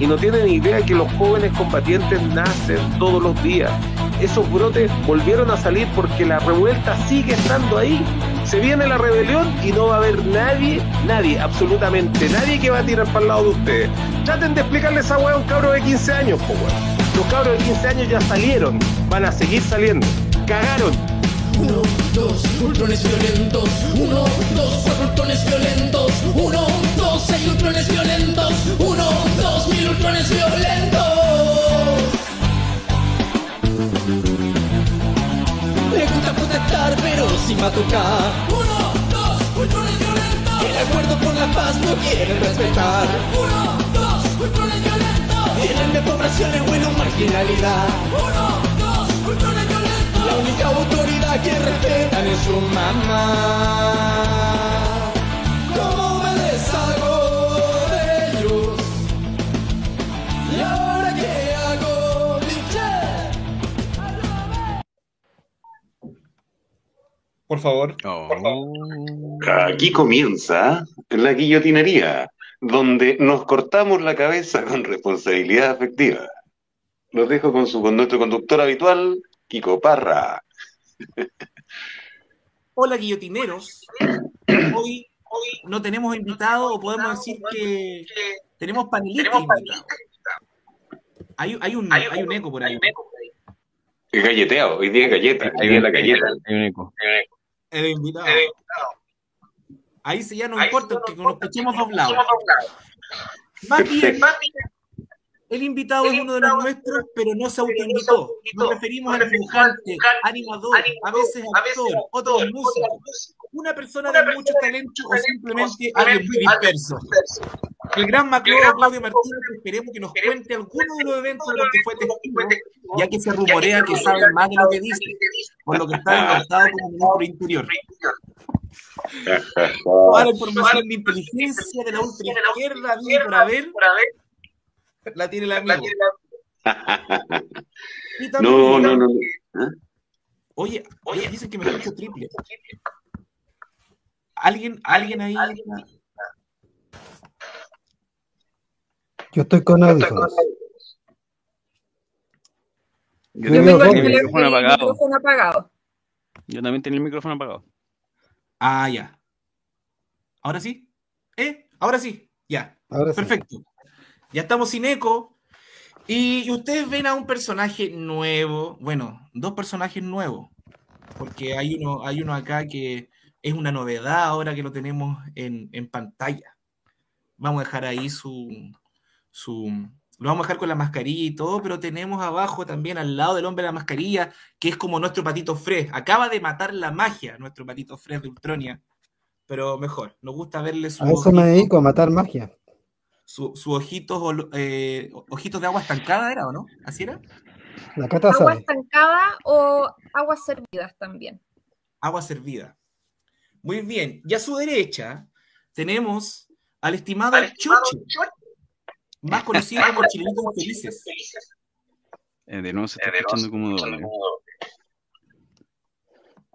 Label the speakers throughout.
Speaker 1: y no tienen idea que los jóvenes combatientes nacen todos los días. Esos brotes volvieron a salir porque la revuelta sigue estando ahí. Se viene la rebelión y no va a haber nadie, nadie, absolutamente nadie que va a tirar para el lado de ustedes. Traten de explicarle esa weá a un cabro de 15 años, po Los cabros de 15 años ya salieron, van a seguir saliendo. Cagaron,
Speaker 2: uno, dos, ultrones violentos. Uno, dos, cuatro violentos. Seis ultrones violentos. Uno, dos, mil ultrones violentos. Me gusta protestar, pero si me tocar. Uno, dos, ultrones violentos. El acuerdo por la paz no quieren respetar. Uno, dos, ultrones violentos. Tienen de poblaciones, bueno, marginalidad. Uno, dos, ultrones violentos. La única autoridad que respetan es su mamá.
Speaker 3: Por favor.
Speaker 4: Aquí comienza la guillotinería, donde nos cortamos la cabeza con responsabilidad afectiva. Los dejo con su con nuestro conductor habitual, Kiko Parra.
Speaker 5: Hola guillotineros. Hoy, hoy no tenemos invitado o podemos decir que tenemos panelistas invitados. Hay, hay, un, hay un eco por ahí.
Speaker 4: Es galleteo, hoy día es galleta, hoy día es la galleta.
Speaker 6: Hay un eco.
Speaker 5: El invitado. Ahí sí ya no importa que nos escuchemos doblados. El invitado es uno de los nuestros, pero no se autoinvitó. Nos referimos al dibujante, animador, a veces actor, otros músicos, una persona de mucho talento o simplemente alguien muy disperso. El gran Macleo Claudio Martínez, esperemos que nos cuente alguno de los eventos de los que fue testigo, ya que se rumorea que sabe más de lo que dice, por lo que está encartado como ministro interior. Toda la información de inteligencia de la ultraizquierda, bien por haber, la tiene el amigo. Y también-
Speaker 4: No, no, no. no. ¿Ah?
Speaker 5: Oye, oye, dicen que me escucho triple. ¿Alguien, alguien ahí?
Speaker 7: Yo estoy con audífonos.
Speaker 6: Yo
Speaker 7: Yo
Speaker 6: también
Speaker 7: tengo
Speaker 6: tenía
Speaker 7: el
Speaker 6: micrófono apagado.
Speaker 8: micrófono apagado.
Speaker 6: Yo también tenía el micrófono apagado.
Speaker 5: Ah, ya. ¿Ahora sí? ¿Eh? Ahora sí. Ya.
Speaker 7: Ahora sí.
Speaker 5: Perfecto. Ya estamos sin eco. Y, y ustedes ven a un personaje nuevo. Bueno, dos personajes nuevos. Porque hay uno, hay uno acá que es una novedad ahora que lo tenemos en, en pantalla. Vamos a dejar ahí su, su. Lo vamos a dejar con la mascarilla y todo, pero tenemos abajo también al lado del hombre de la mascarilla, que es como nuestro patito Fred. Acaba de matar la magia, nuestro patito Fred de Ultronia. Pero mejor, nos gusta verle su
Speaker 7: A eso me dedico, a matar magia.
Speaker 5: su, su ojitos, eh, ojitos de agua estancada era, ¿o no? ¿Así era?
Speaker 7: La cata
Speaker 8: Agua
Speaker 7: sabe.
Speaker 8: estancada o aguas servidas también.
Speaker 5: Agua servida. Muy bien. Y a su derecha tenemos al estimado Chocho, más conocido como Chilenitos Felices.
Speaker 6: Eh, de nuevo se está escuchando como doble.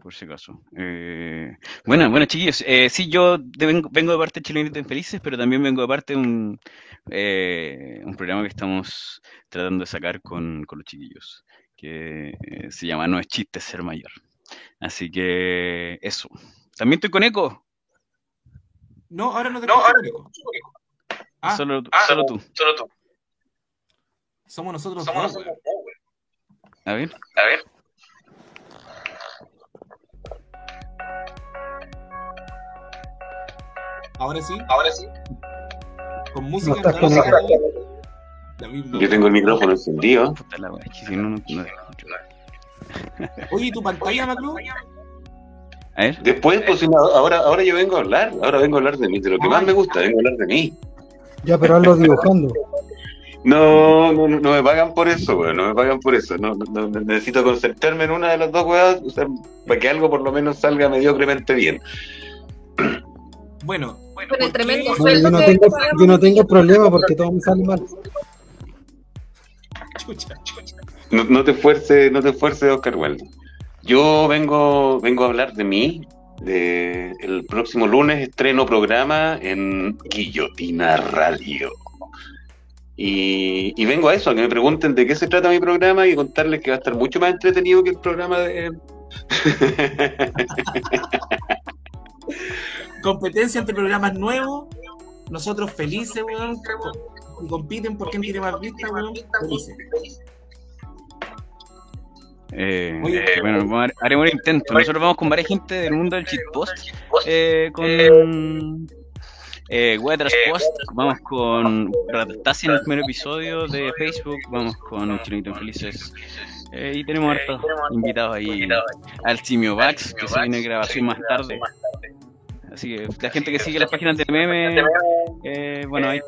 Speaker 6: Por si acaso. Eh, bueno, bueno, chiquillos. Eh, sí, yo de- vengo, de parte de Chilenitos Infelices, pero también vengo de parte de un, eh, un programa que estamos tratando de sacar con, con los chiquillos, que eh, se llama No es chiste ser mayor. Así que eso. También estoy con eco.
Speaker 5: No, ahora no te escucho, Nico. Ah,
Speaker 6: solo,
Speaker 5: ah,
Speaker 6: solo tú.
Speaker 4: Solo tú.
Speaker 5: Somos nosotros
Speaker 4: Somos
Speaker 5: dos,
Speaker 4: nosotros.
Speaker 6: A ver.
Speaker 4: A ver.
Speaker 5: Ahora sí.
Speaker 4: Ahora sí.
Speaker 5: Con música. La misma.
Speaker 4: Yo tengo el micrófono encendido.
Speaker 5: Oye, ¿y tu pantalla, Maclu?
Speaker 6: A ver.
Speaker 4: Después, pues, ahora, ahora yo vengo a hablar, ahora vengo a hablar de mí, de lo que más me gusta, vengo a hablar de mí.
Speaker 7: Ya, pero hazlo dibujando.
Speaker 4: No, no, no, no me pagan por eso, weón, no me pagan por eso. No, no, no, necesito concentrarme en una de las dos weas, o sea, para que algo por lo menos salga mediocremente bien.
Speaker 5: Bueno,
Speaker 8: Con el tremendo
Speaker 7: No,
Speaker 8: sueldo
Speaker 7: yo, no tengo,
Speaker 8: pagamos
Speaker 7: yo no tengo problema porque todo me sale mal.
Speaker 5: chucha.
Speaker 4: No, no te esfuerces, no te esfuerces, Oscar Wilde. Yo vengo, vengo a hablar de mí. De el próximo lunes estreno programa en Guillotina Radio. Y, vengo a eso, a que me pregunten de qué se trata mi programa y contarles que va a estar mucho más entretenido que el programa de...
Speaker 5: Competencia entre programas nuevos. Nosotros felices, weón. Compiten por quién tiene más vistas, weón.
Speaker 6: Eh,
Speaker 5: Oye,
Speaker 6: eh, bueno, a- haremos el intento. Nosotros vamos con varias gente del mundo del shitpost. Eh, con eh, Weathers Post, vamos con Ratastasi en el primer episodio de Facebook, vamos con Chinito Infelices. Eh, y tenemos hartos invitados ahí al Simio Bax, que se viene grabación más tarde. Así que la gente que sigue las páginas de meme, eh, bueno, ahí,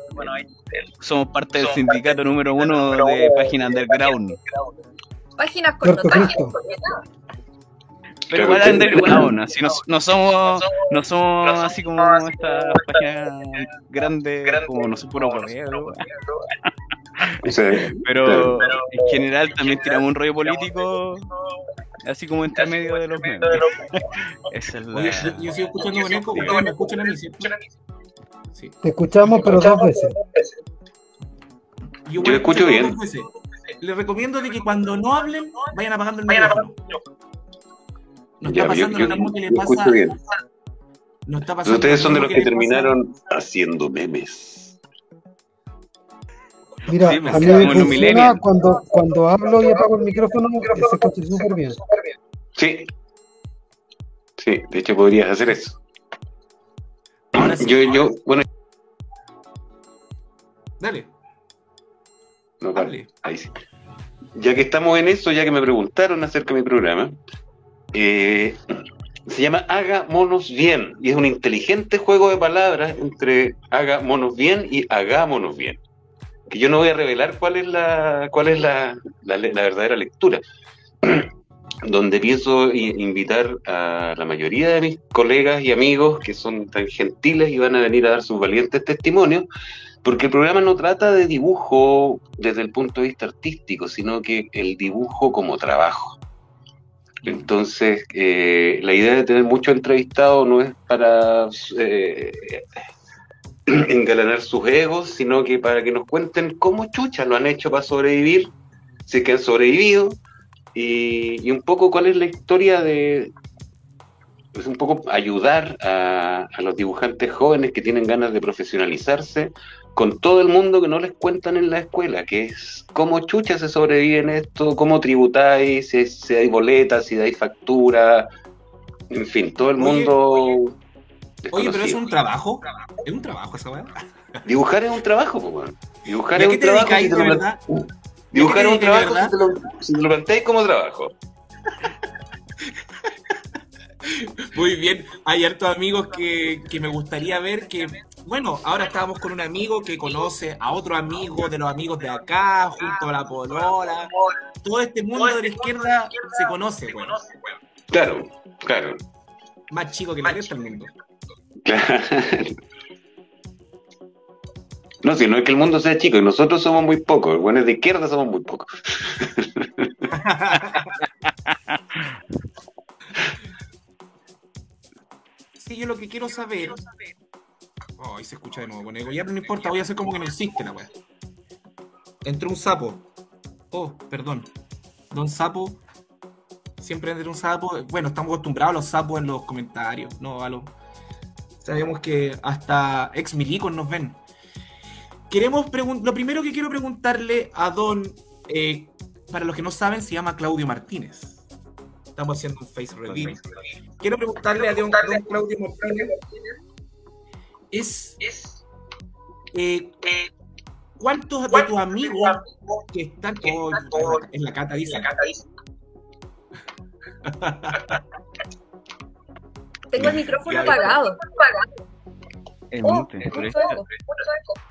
Speaker 6: somos parte del sindicato número uno de páginas underground.
Speaker 8: Páginas con.
Speaker 6: Pero igual underground, así no, no somos, no somos así como estas páginas grandes, como no sé, puro correo, pero en general también tiramos un rollo político, así como entre medio de los memes. Esa es la...
Speaker 5: Oye, yo, sigo escuchando con eco. Ustedes me escuchan a mí, ¿cierto? Sí.
Speaker 7: Te escuchamos, pero dos veces.
Speaker 4: Yo escucho bien.
Speaker 5: dos veces. Les recomiendo de que cuando no hablen, vayan apagando el micrófono. Nos
Speaker 4: ya,
Speaker 5: está
Speaker 4: yo,
Speaker 5: pasando lo mismo que le pasa. Nos está pasando
Speaker 4: Ustedes son de los que terminaron haciendo memes.
Speaker 7: Mira, a mí me funciona cuando, cuando hablo y apago el micrófono, se escucha súper bien.
Speaker 4: Sí. Sí, de hecho podrías hacer eso.
Speaker 5: Ahora sí.
Speaker 4: Yo, yo, bueno,
Speaker 5: Dale,
Speaker 4: no, vale, ahí sí. Ya que estamos en eso, ya que me preguntaron acerca de mi programa, eh, se llama Haga Monos Bien y es un inteligente juego de palabras entre Haga Monos Bien y Hagámonos Bien. Que yo no voy a revelar cuál es la, cuál es la, la verdadera lectura. donde pienso invitar a la mayoría de mis colegas y amigos que son tan gentiles y van a venir a dar sus valientes testimonios, porque el programa no trata de dibujo desde el punto de vista artístico, sino que el dibujo como trabajo. Entonces, eh, la idea de tener muchos entrevistados no es para eh, engalanar sus egos, sino que para que nos cuenten cómo chucha lo han hecho para sobrevivir, si es que han sobrevivido, y, y un poco cuál es la historia de, pues un poco ayudar a los dibujantes jóvenes que tienen ganas de profesionalizarse con todo el mundo que no les cuentan en la escuela, que es cómo chucha se sobrevive en esto, cómo tributáis, si, si hay boletas, si dais factura, en fin, todo el
Speaker 5: Oye,
Speaker 4: mundo...
Speaker 5: Oye, pero es un trabajo. Es un trabajo esa weá.
Speaker 4: Dibujar es un trabajo, weón. Dibujar
Speaker 5: ¿Y a
Speaker 4: es un trabajo. si lo-? Dibujar es
Speaker 5: ¿A
Speaker 4: un trabajo si te lo, si te lo planteáis como trabajo.
Speaker 5: Muy bien, hay hartos amigos que, que me gustaría ver que, bueno, ahora estábamos con un amigo que conoce a otro amigo de los amigos de acá, junto a la Polola. Todo este mundo de la izquierda se conoce, bueno.
Speaker 4: Claro, claro.
Speaker 5: Más chico que la resta del mundo.
Speaker 4: Claro. No, si no es que el mundo sea chico, y nosotros somos muy pocos, los buenos de izquierda somos muy pocos.
Speaker 5: Sí, yo lo que quiero saber. Oh, ahí se escucha de nuevo con ego. Ya no importa, voy a hacer como que no existe la weá. Entró un sapo. Oh, perdón. Don Sapo. Siempre entra un sapo. Bueno, estamos acostumbrados a los sapos en los comentarios. No, a los. Sabemos que hasta ex milicos nos ven. Queremos Lo primero que quiero preguntarle a Don. eh, para los que no saben, se llama Claudio Martínez. Estamos haciendo un face reveal. Quiero preguntarle a don, don Claudio Martínez. Es. eh, ¿Cuántos de tus amigos que están oh, en la cata dice?
Speaker 8: Tengo el micrófono apagado.
Speaker 6: Es
Speaker 8: Oh.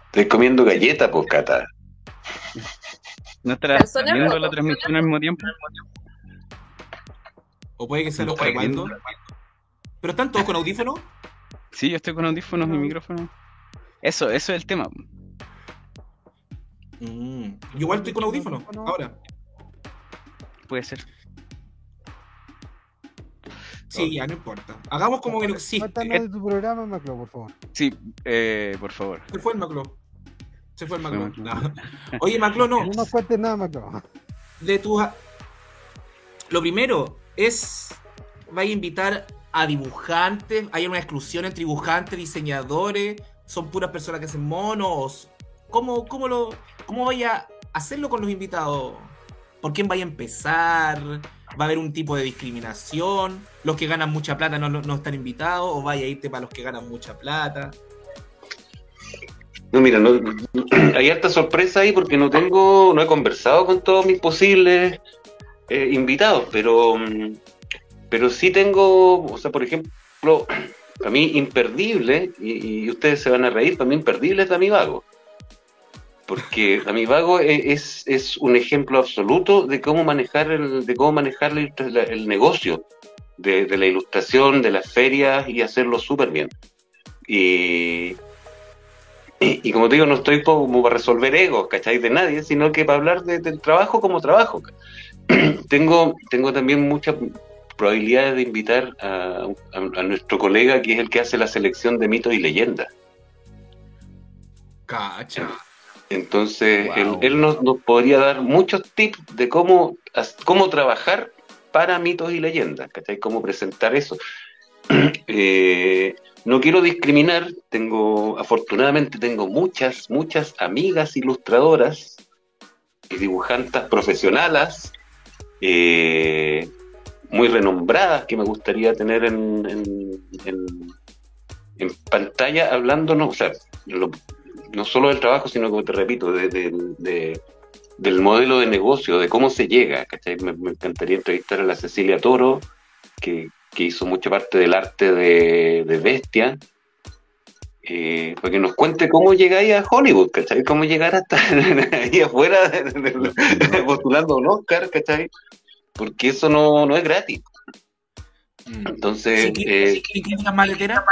Speaker 4: Estoy comiendo galleta, pues, Cata.
Speaker 6: ¿No estarás
Speaker 8: Calzones
Speaker 6: viendo la transmisión al mismo tiempo?
Speaker 5: O puede que sea los grabando. ¿Pero están todos con audífonos?
Speaker 6: Sí, yo estoy con audífonos y micrófono. Eso, eso es el tema.
Speaker 5: Mm, Yo igual estoy con audífonos. Ahora.
Speaker 6: Puede ser.
Speaker 5: Sí, ya no importa. Hagamos como que no existe.
Speaker 3: Cuéntanos de tu programa, Maclo, por favor.
Speaker 6: Sí, eh, por favor.
Speaker 5: ¿Qué fue el Maclo? Se fue el Maclón. No. Oye, Maclón, no.
Speaker 7: No nos cuentes nada, Macro.
Speaker 5: De tus. Lo primero es. Vais a invitar a dibujantes. ¿Hay una exclusión entre dibujantes, diseñadores? ¿Son puras personas que hacen monos? ¿Cómo, cómo, lo, cómo vaya a hacerlo con los invitados? ¿Por quién vaya a empezar? ¿Va a haber un tipo de discriminación? ¿Los que ganan mucha plata no, no están invitados? ¿O vaya a irte para los que ganan mucha plata?
Speaker 4: No, mira, no, hay harta sorpresa ahí porque no tengo, no he conversado con todos mis posibles eh, invitados, pero, mm, pero sí tengo, o sea, por ejemplo, para mí imperdible, y, y ustedes se van a reír, para mí imperdible es Dami Vago. Porque Dami Vago e- es, es un ejemplo absoluto de cómo manejar el, de cómo manejar la la- el negocio de, de la ilustración, de las ferias y hacerlo súper bien. Y, y, y como te digo, no estoy como para resolver egos, ¿cachai? De nadie, sino que para hablar de- del trabajo como trabajo. tengo, tengo también muchas probabilidades de invitar a, a- a nuestro colega que es el que hace la selección de mitos y leyendas.
Speaker 5: Cacha.
Speaker 4: Entonces,
Speaker 6: Wow.
Speaker 4: él, él nos, nos podría dar muchos tips de cómo, cómo trabajar para mitos y leyendas, ¿cachai? Cómo presentar eso. Eh, no quiero discriminar, tengo, afortunadamente tengo muchas, muchas amigas ilustradoras y dibujantes profesionales eh, muy renombradas que me gustaría tener en, en, en- pantalla hablándonos, o sea, no solo del trabajo, sino como te repito, de, de- de- del modelo de negocio, de cómo se llega. Me, encantaría entrevistar a la Cecilia Toro, que, que hizo mucha parte del arte de, Bestia, eh, para que nos cuente cómo llegáis a Hollywood, ¿cachai? Cómo llegar hasta ahí afuera postulando un Oscar, ¿cachai? Porque eso no, no es gratis. Entonces,
Speaker 5: ¿Sin, cri-
Speaker 4: eh,
Speaker 5: sin críticas maleteras?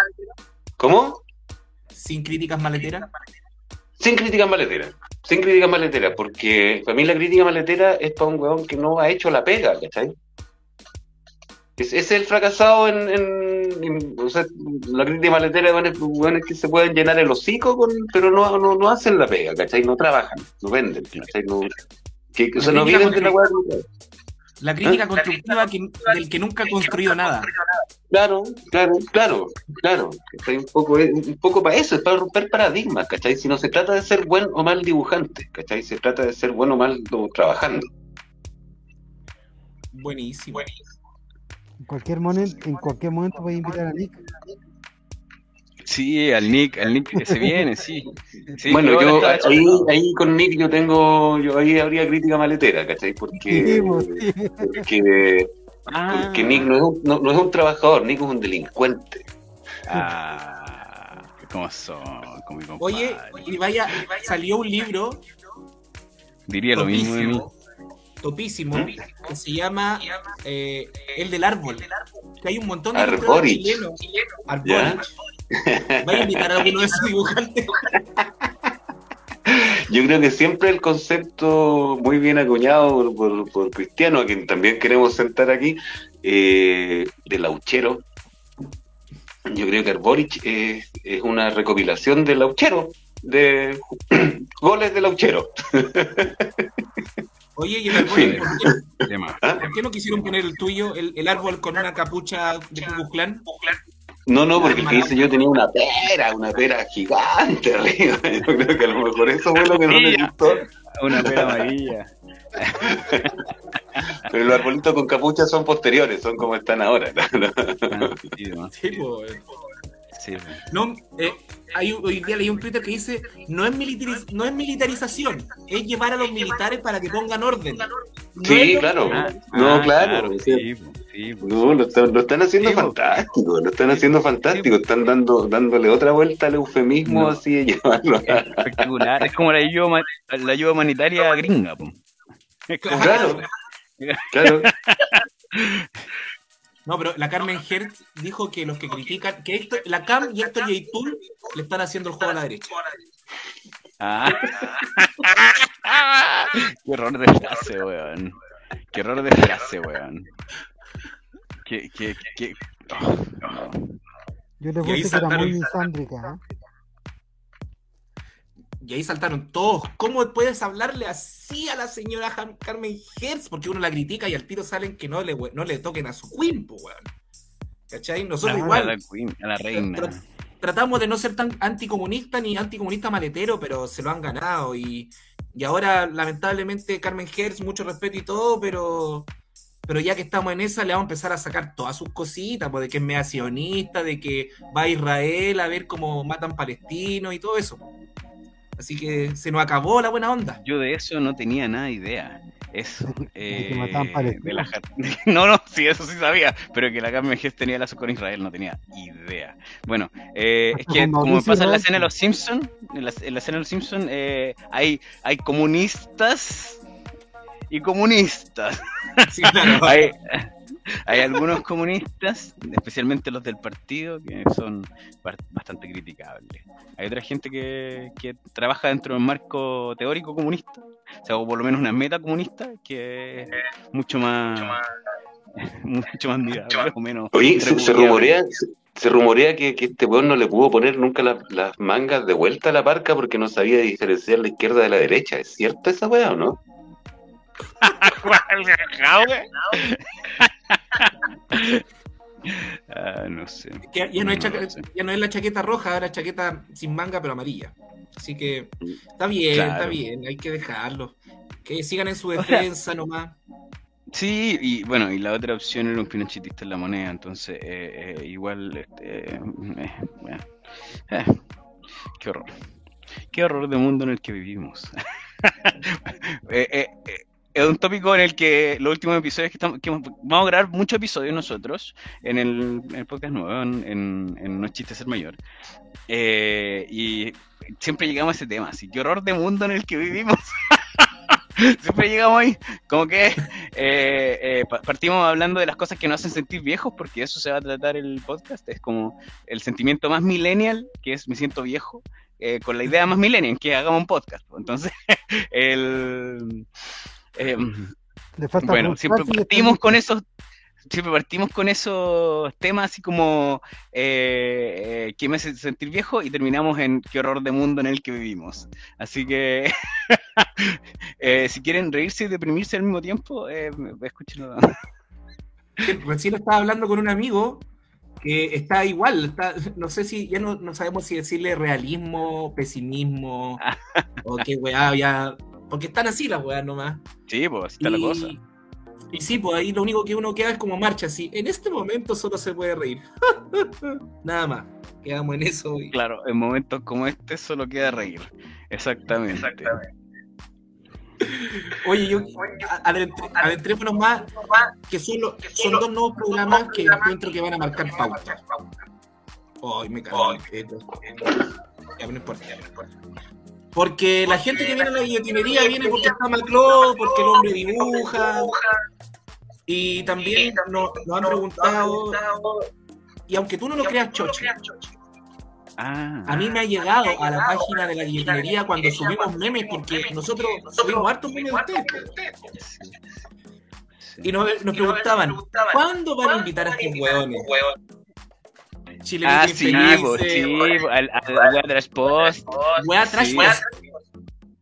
Speaker 4: ¿cómo?
Speaker 5: ¿Sin críticas maleteras?
Speaker 4: Sin crítica maletera. Sin crítica maletera, porque para mí la crítica maletera es para un weón que no ha hecho la pega, ¿cachai? Es, es el fracasado en, en- en- O sea, la crítica maletera es weones que se pueden llenar el hocico, con, pero no, no, no hacen la pega, ¿cachai? No trabajan, no venden, ¿cachai? No, que, o sea, no viven de la weá.
Speaker 5: La crítica constructiva que- del que nunca ha construido nada.
Speaker 4: Claro, claro, claro, claro. ¿cachai? Un poco, un poco para eso, es para romper paradigmas, ¿cachai? Si no se trata de ser buen o mal dibujante, ¿cachai? Se trata de ser bueno o mal do- trabajando.
Speaker 5: Buenísimo.
Speaker 7: En cualquier momento, en cualquier momento voy a invitar a Nick.
Speaker 6: Sí, al Nick, al Nick que se viene, sí. Sí,
Speaker 4: bueno, yo ahí, con Nick yo tengo, yo ahí habría crítica maletera, ¿cachai? Porque,
Speaker 7: pues, sí.
Speaker 4: porque,
Speaker 6: Ah,
Speaker 4: porque Nick no es, un, no, no es un trabajador, Nick es un delincuente.
Speaker 6: ah, ¿cómo son? Con mi.
Speaker 5: Oye, y vaya, salió un libro
Speaker 6: Diría lo mismo de mí.
Speaker 5: topísimo, topísimo, que se llama eh, El del Árbol. Que hay un montón de
Speaker 4: Arborich.
Speaker 5: chilenos. Arborich. Vaya a invitar a alguno de esos dibujantes.
Speaker 4: Yo creo que siempre el concepto muy bien acuñado por, por, por Cristiano, a quien también queremos sentar aquí, eh, de Lauchero. Yo creo que Arborich es, es una recopilación de Lauchero, de goles de Lauchero.
Speaker 5: Oye, y el Arborich, ¿por qué,
Speaker 6: De más.
Speaker 4: ¿Ah?
Speaker 5: por qué no quisieron poner el tuyo, el, el árbol con una capucha de Klan?
Speaker 4: No, no, porque el que dice yo tenía una pera, una pera gigante arriba. Yo creo que a lo mejor eso fue lo que no le gustó.
Speaker 6: Una pera amarilla.
Speaker 4: Pero los arbolitos con capucha son posteriores, son como están ahora.
Speaker 6: Ah, sí, de más.
Speaker 5: Sí, pues.
Speaker 6: Sí, pues.
Speaker 5: No, eh, hay, un- hoy día leí un Twitter que dice, no es, militariz- no es militarización, es llevar a los militares para que pongan orden. No
Speaker 4: Sí, claro.
Speaker 6: Ah,
Speaker 4: No,
Speaker 6: ah,
Speaker 4: claro, sí.
Speaker 6: Sí, pues, pues.
Speaker 4: No, lo están, lo están haciendo
Speaker 6: Sí, po.
Speaker 4: fantástico, lo están haciendo fantástico, están dando, dándole otra vuelta al eufemismo
Speaker 6: No.
Speaker 4: así de llevarlo a-
Speaker 6: Espectacular. Es como la ayuda, la ayuda humanitaria gringa. po. Es
Speaker 4: Claro, claro.
Speaker 5: No, pero la Carmen Hertz dijo que los que critican, que esto, la CAM y Héctor Yaitul le están haciendo el juego a la derecha.
Speaker 6: Ah. Qué error de frase, weón. Qué error de frase, weón. Qué, qué, qué... oh, no.
Speaker 7: Yo le puse que era muy misándrica. ¿eh?
Speaker 5: Y ahí saltaron todos. ¿Cómo puedes hablarle así a la señora Carmen Hertz? Porque uno la critica y al tiro salen que no le, no le toquen a su queen, po, weón. ¿Cachai? Nosotros igual
Speaker 6: la, queen, a la reina.
Speaker 5: Tra- tratamos de no ser tan anticomunista ni anticomunista maletero, pero se lo han ganado. Y, y ahora, lamentablemente, Carmen Hertz, mucho respeto y todo, pero, pero ya que estamos en esa, le vamos a empezar a sacar todas sus cositas, pues, de que es mea sionista, de que va a Israel a ver cómo matan palestinos y todo eso. Así que se nos acabó la buena onda.
Speaker 6: Yo de eso no tenía nada de idea. Eso.
Speaker 3: que
Speaker 6: eh,
Speaker 3: mataban palestinos.
Speaker 6: de la jar- no, no, sí, eso sí sabía. Pero que la Gess tenía lazo con Israel, no tenía idea. Bueno, eh, es que como pasa en la escena de los Simpsons, en la, en la escena de los Simpsons eh, hay, hay comunistas y comunistas.
Speaker 5: Sí, claro.
Speaker 6: hay, hay algunos comunistas, especialmente los del partido, que son bastante criticables. Hay otra gente que, que trabaja dentro de un marco teórico comunista, o sea, o por lo menos una meta comunista, que es mucho más, mucho más mirable, o menos.
Speaker 4: Oye, se, se rumorea, se, se rumorea que, que este weón no le pudo poner nunca la- las mangas de vuelta a la parca porque no sabía diferenciar la izquierda de la derecha. ¿Es cierto esa weá o no?
Speaker 6: Ah, no sé.
Speaker 5: Que ya, no
Speaker 6: sé.
Speaker 5: ya no es la chaqueta roja, ahora chaqueta sin manga pero amarilla. Así que está bien,
Speaker 6: Claro.
Speaker 5: está bien, hay que dejarlo. Que sigan en su defensa nomás.
Speaker 6: Sí, y bueno, y la otra opción era un pinochetista en la moneda, entonces eh, eh, igual, este, eh, eh, bueno, eh, qué horror, qué horror de mundo en el que vivimos. Eh, eh, eh, es un tópico en el que los últimos episodios que, estamos, que vamos a grabar muchos episodios nosotros en el, en el podcast nuevo, en, en, en No es chiste ser mayor, Eh, y siempre llegamos a ese tema, así, qué horror de mundo en el que vivimos. Siempre llegamos ahí, como que eh, eh, pa- partimos hablando de las cosas que nos hacen sentir viejos, porque eso se va a tratar el podcast. Es como el sentimiento más millennial, que es me siento viejo, eh, con la idea más millennial, que hagamos un podcast. Entonces, el, eh,
Speaker 3: falta
Speaker 6: bueno, siempre
Speaker 3: y
Speaker 6: partimos con esos, siempre partimos con esos temas así como eh, que me hace sentir viejo y terminamos en qué horror de mundo en el que vivimos. Así que eh, si quieren reírse y deprimirse al mismo tiempo, eh, escúchenlo.
Speaker 5: Recién estaba hablando con un amigo que está igual, está, no sé si, ya no, no sabemos si decirle realismo, pesimismo, o qué weá, ya, porque están así las weas nomás.
Speaker 6: Sí, pues así está la
Speaker 5: Y-
Speaker 6: cosa.
Speaker 5: Y sí, pues ahí lo único que uno queda es como marcha, así. En este momento solo se puede reír. Nada más. Quedamos en eso. y-
Speaker 6: Claro, en momentos como este solo queda reír. Exactamente.
Speaker 5: Oye, yo, adentrémonos más, que son, lo- son dos nuevos programas que encuentro que van a marcar pauta. Ay, me cago. Ya, no importa, ya, no importa. Porque la gente que viene a la guillotinería viene porque está Macló, porque el hombre dibuja. Y también nos, nos han preguntado, y aunque tú no lo creas, Choche,
Speaker 6: Ah,
Speaker 5: a mí me ha llegado a la página de la guillotinería cuando subimos memes, porque nosotros subimos hartos memes de ustedes. Y nos, nos preguntaban, ¿cuándo van a invitar a estos hueones? Chile
Speaker 6: Ah, sí, pues, sí, al, al, al Trash Post. Sí.
Speaker 5: post.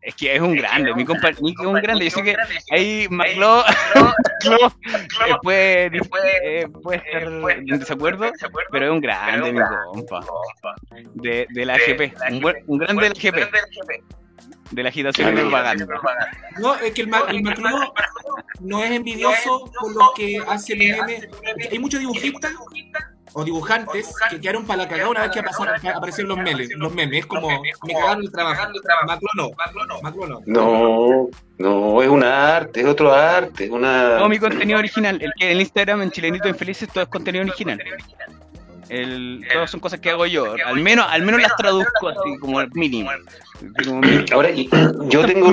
Speaker 6: Es que es un grande, mi compa Nico es un grande. Yo sé que ahí Maclo Maclo, eh, puede, eh, puede estar en desacuerdo, pero es un grande, mi compa. De, de la AGP, un, grande de la AGP, de la agitación propaganda.
Speaker 5: No, es que el, Ma- el Macló no es envidioso por los que hacen memes. Hay muchos dibujistas o dibujantes que quedaron para la cagada una vez que pasaron, aparecieron los memes. Los memes, es como, me cagaron el trabajo. Macló no, Macló no.
Speaker 4: No, no, es una arte, es otro arte, es una...
Speaker 6: Todo mi contenido original, el que en Instagram, en Chilenito Infelices, todo es contenido original. El, todas son cosas que hago yo. Al menos, al menos las traduzco así como al mínimo. Como mínimo.
Speaker 4: Ahora, yo tengo,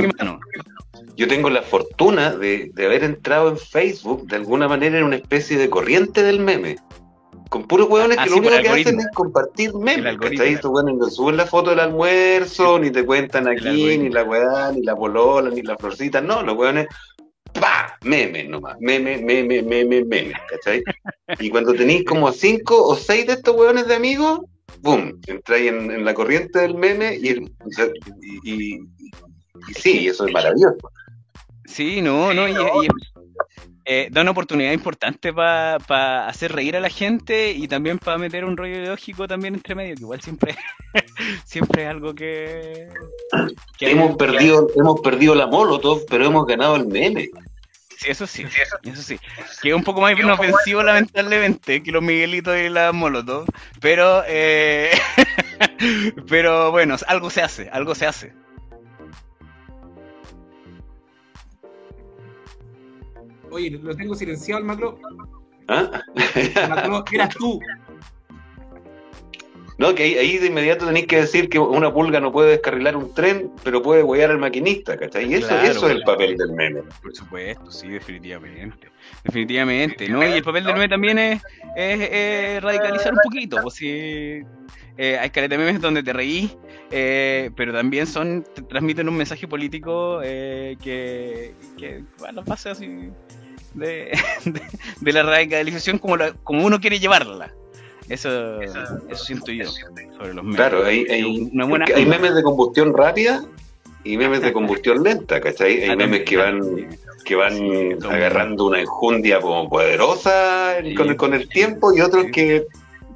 Speaker 4: yo tengo la fortuna de, de haber entrado en Facebook de alguna manera en una especie de corriente del meme. Con puros hueones
Speaker 6: Ah,
Speaker 4: que
Speaker 6: sí,
Speaker 4: lo único que
Speaker 6: algoritmo.
Speaker 4: hacen es compartir memes. ¿Cachai? Estos hueones no suben la foto del almuerzo, ni te cuentan aquí,
Speaker 6: algoritmo.
Speaker 4: ni la weá, ni la polola, ni la florcita. No, los hueones, ¡pa! Memes nomás. Meme, meme, meme, meme. ¿Cachai? Y cuando tenéis como cinco o seis de estos hueones de amigos, boom, entráis en, en la corriente del meme y, el- y, y- y sí, eso es maravilloso.
Speaker 6: Sí, no, no, y, y, eh, da una oportunidad importante para hacer reír a la gente y también para meter un rollo ideológico también entre medio, que igual siempre, siempre es algo que... que
Speaker 4: Hemos perdido, hemos perdido la Molotov, pero hemos ganado el meme.
Speaker 6: Sí, eso sí, eso sí. Que es un poco más inofensivo, lamentablemente, que los Miguelitos y la Molotov. Pero, eh, pero bueno, algo se hace, algo se hace.
Speaker 5: Oye, lo tengo silenciado al Macro.
Speaker 4: ¿Ah?
Speaker 5: Macro, eras tú.
Speaker 4: No, que ahí, ahí de inmediato tenéis que decir que una pulga no puede descarrilar un tren, pero puede huear al maquinista, ¿cachai? Y eso,
Speaker 6: Claro,
Speaker 4: eso es el papel del meme.
Speaker 6: Por supuesto, sí, definitivamente. Definitivamente, ¿no? Y el papel del meme también es, es, radicalizar un poquito, pues si eh, hay caleta de memes donde te reís, eh, pero también son, te transmiten un mensaje político eh, que, que bueno, pasa así de, de, de la radicalización como, la, como uno quiere llevarla. Eso, eso siento yo sobre los memes.
Speaker 4: Claro, hay, hay,
Speaker 6: Una buena-
Speaker 4: porque hay memes de combustión rápida y memes de combustión lenta, ¿cachai? Hay memes que van que van agarrando una enjundia como poderosa
Speaker 6: Sí.
Speaker 4: con, el, con el tiempo y otros
Speaker 6: Sí.
Speaker 4: que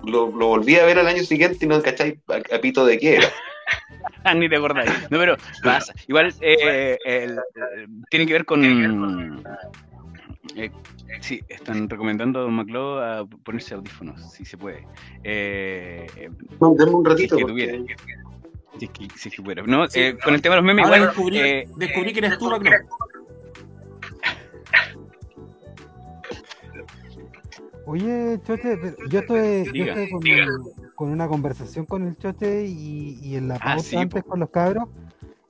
Speaker 4: lo, lo volví a ver al año siguiente y no cachai a, a pito de qué era.
Speaker 6: Ah, Ni te acordáis. No, pero pasa. Igual eh, el- el- tiene que ver con. eh, sí, están recomendando a Don Maclo a ponerse audífonos, si se puede. Eh, eh,
Speaker 4: No, un
Speaker 6: si es
Speaker 4: ratito.
Speaker 6: que
Speaker 4: porque-
Speaker 6: tuviera. Si es que, si es que pudiera. No, eh, con el tema de los memes, igual.
Speaker 5: descubrí,
Speaker 6: eh,
Speaker 5: descubrí que eres tú, Macro.
Speaker 7: Oye, Choche, pero yo estoy, yo estoy con, una conversación con el Choche y, y en la
Speaker 6: Ah,
Speaker 7: pauta
Speaker 6: sí,
Speaker 7: antes
Speaker 6: po.
Speaker 7: con los cabros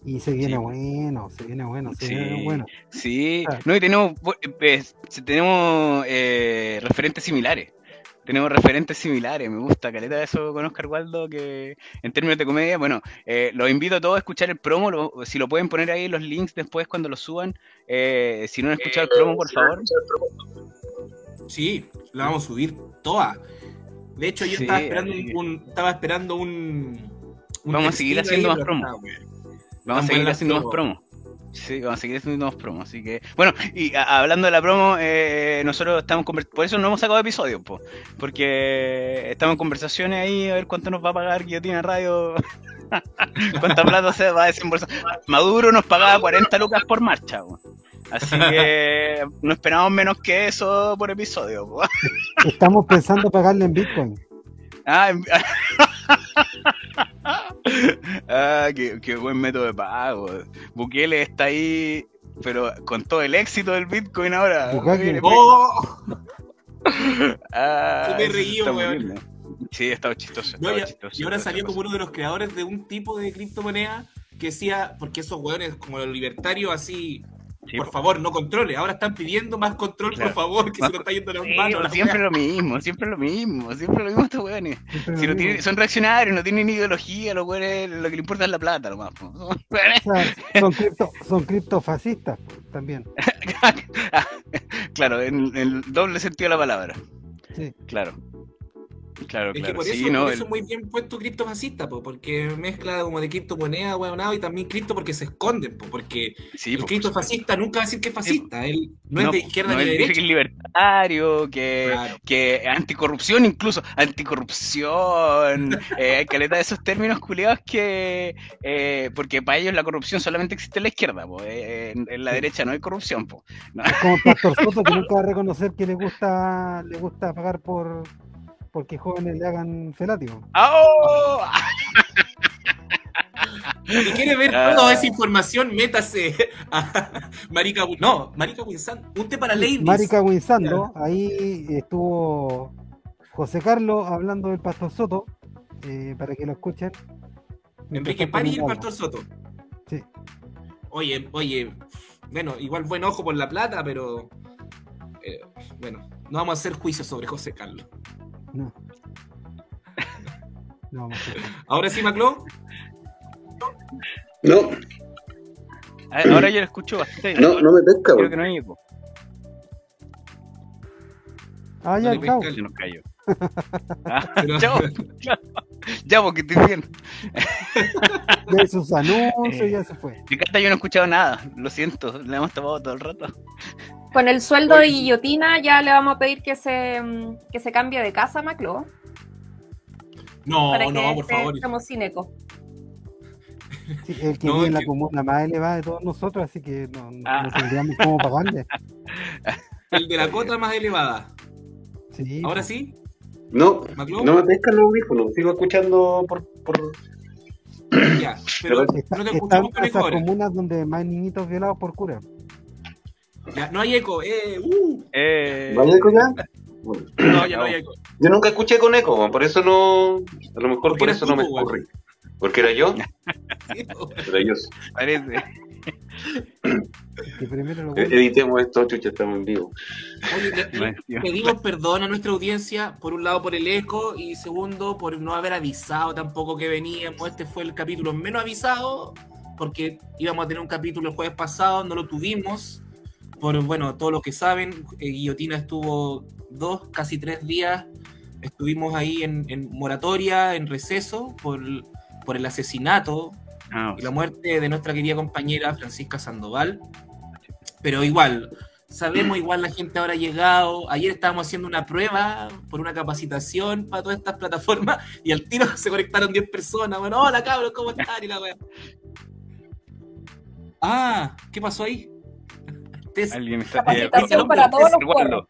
Speaker 7: y se viene
Speaker 6: Sí.
Speaker 7: bueno, se viene bueno, se
Speaker 6: Sí.
Speaker 7: viene bueno.
Speaker 6: Sí,
Speaker 7: Ah.
Speaker 6: no, y tenemos, bu- eh, tenemos eh, referentes similares. Tenemos referentes similares, me gusta caleta eso con Oscar Waldo, que en términos de comedia, bueno, eh, los invito a todos a escuchar el promo, lo- si lo pueden poner ahí los links después cuando lo suban, eh, si no han escuchado el promo, por favor.
Speaker 5: Sí, la vamos a subir toda. De hecho, yo
Speaker 6: Sí,
Speaker 5: estaba esperando un, estaba esperando un, un
Speaker 6: Vamos a seguir haciendo más
Speaker 5: pero
Speaker 6: promo.
Speaker 5: está, weón.
Speaker 6: Vamos a seguir haciendo más
Speaker 5: promos.
Speaker 6: promos. Sí, vamos a seguir haciendo más promos. Así que, bueno, y a- hablando de la promo, eh, nosotros estamos por eso no hemos sacado episodios, po, porque estamos en conversaciones ahí a ver cuánto nos va a pagar Guillotina Radio, cuánta plata se va a desembolsar. Maduro nos pagaba 40 lucas por marcha, po. Así que no esperamos menos que eso por episodio. po.
Speaker 7: Estamos pensando pagarle en Bitcoin.
Speaker 6: Ah, en- ah qué, qué buen método de pago. Bukele está ahí, pero con todo el éxito del Bitcoin ahora.
Speaker 5: ¡Oh!
Speaker 6: ah,
Speaker 5: me weón.
Speaker 6: ¿eh? Sí, estaba chistoso.
Speaker 5: No,
Speaker 6: estaba
Speaker 5: y,
Speaker 6: chistoso,
Speaker 5: y ahora salió como uno de los creadores de un tipo de criptomoneda que decía, porque esos hueones como los libertarios así,
Speaker 6: Sí,
Speaker 5: por
Speaker 6: po.
Speaker 5: favor, no controle. Ahora están pidiendo más control,
Speaker 6: Claro.
Speaker 5: por favor, que
Speaker 6: Más
Speaker 5: se nos está yendo las
Speaker 6: Sí,
Speaker 5: manos. la
Speaker 6: siempre
Speaker 5: wea.
Speaker 6: lo mismo, siempre lo mismo, siempre lo mismo estos weones. Si no tienen- son reaccionarios, no tienen ideología, los weones, lo que le importa es la plata nomás. Son
Speaker 7: son, cripto, son criptofascistas también.
Speaker 6: claro, en el doble sentido de la palabra.
Speaker 7: Sí.
Speaker 6: Claro. Claro,
Speaker 5: Es que
Speaker 6: claro.
Speaker 5: por
Speaker 6: Sí,
Speaker 5: eso,
Speaker 6: no,
Speaker 5: por
Speaker 6: el-
Speaker 5: eso muy bien puesto criptofascista, po, porque mezcla como de criptomoneda, huevonado, y también cripto porque se esconden, po, porque
Speaker 6: sí,
Speaker 5: el
Speaker 6: por
Speaker 5: criptofascista nunca va a decir que es fascista, él no, es de izquierda
Speaker 6: no,
Speaker 5: ni de
Speaker 6: dice
Speaker 5: derecha.
Speaker 6: que es libertario, que,
Speaker 5: Claro.
Speaker 6: que anticorrupción incluso, anticorrupción, eh, hay caleta de esos términos culiados que, eh, porque para ellos la corrupción solamente existe en la izquierda, po, eh, en, en la derecha no hay corrupción, po. No.
Speaker 7: Es como Pastor Soto que nunca va a reconocer que le gusta, le gusta pagar por porque jóvenes le hagan felatio.
Speaker 6: ¡Oh!
Speaker 5: Si quiere ver
Speaker 6: Ah.
Speaker 5: toda esa información, métase a Marica No, Marica Winsan, un té para ladies.
Speaker 7: Marica Winsando, ahí estuvo José Carlos hablando del Pastor Soto, eh, para que lo escuchen.
Speaker 5: Enrique París y el Pastor Soto.
Speaker 7: Sí.
Speaker 5: Oye, oye, bueno, igual buen ojo por la plata, pero eh, bueno, no vamos a hacer juicios sobre José Carlos.
Speaker 7: No. No.
Speaker 5: Ahora sí, Macló,
Speaker 4: No,
Speaker 6: Ah, Ahora yo lo escucho bastante.
Speaker 4: no, no me pesca,
Speaker 6: Creo que no hay eco.
Speaker 7: Ah, ya,
Speaker 5: No
Speaker 7: chao.
Speaker 5: pesca.
Speaker 6: Ah,
Speaker 5: Pero-
Speaker 6: chao. Ya, porque estoy bien.
Speaker 7: De sus anuncios,
Speaker 6: Eh.
Speaker 7: ya se fue.
Speaker 6: De carta yo no he escuchado nada. Lo siento, le hemos tomado todo el rato.
Speaker 8: Con el sueldo de guillotina ya le vamos a pedir que se, mm, que se cambie de casa, Maclo.
Speaker 5: No,
Speaker 8: para que
Speaker 5: no, por favor.
Speaker 8: sin eco.
Speaker 7: Sí, el que
Speaker 5: No,
Speaker 7: tiene
Speaker 5: es
Speaker 7: la
Speaker 5: que-
Speaker 7: comuna más elevada de todos nosotros, así que no, no-
Speaker 6: Ah.
Speaker 7: tendríamos cómo pagarle.
Speaker 5: El de la cota más elevada.
Speaker 7: Sí,
Speaker 5: Ahora sí,
Speaker 4: No,
Speaker 5: Macló.
Speaker 4: no me pescan los audífonos, sigo escuchando por, por...
Speaker 5: Ya, pero
Speaker 7: Está-
Speaker 5: no te
Speaker 7: están
Speaker 5: escuchamos con eco
Speaker 7: esas comunas donde hay más niñitos violados por cura.
Speaker 5: Ya, no hay eco. Eh, uh.
Speaker 6: Eh,
Speaker 4: ¿Vaya eco ya? Bueno,
Speaker 5: No, ya no hay eco.
Speaker 4: yo nunca escuché con eco, por eso no... A lo mejor
Speaker 5: Porque
Speaker 4: por eso
Speaker 5: tú,
Speaker 4: no me ocurre. Porque era yo, era yo.
Speaker 6: parece.
Speaker 7: Lo
Speaker 4: Eh, Editemos esto, chucha, estamos en vivo.
Speaker 5: Oye, le- pedimos perdón a nuestra audiencia, por un lado por el eco y segundo por no haber avisado tampoco que veníamos. Este fue el capítulo menos avisado porque íbamos a tener un capítulo el jueves pasado, no lo tuvimos. Por, bueno, todos los que saben, eh, Guillotina estuvo dos, casi tres días. Estuvimos ahí en, en moratoria, en receso, por, por el asesinato
Speaker 6: Ah,
Speaker 5: y la muerte de nuestra querida compañera Francisca Sandoval. Pero igual, sabemos, igual la gente ahora ha llegado. Ayer estábamos haciendo una prueba por una capacitación para todas estas plataformas y al tiro se conectaron 10 personas. Bueno, hola cabros, ¿cómo están? Y la wea. Ah, ¿qué pasó ahí? Test.
Speaker 6: alguien está.
Speaker 8: Capacitación
Speaker 6: eh,
Speaker 8: para todos los
Speaker 6: Waldo.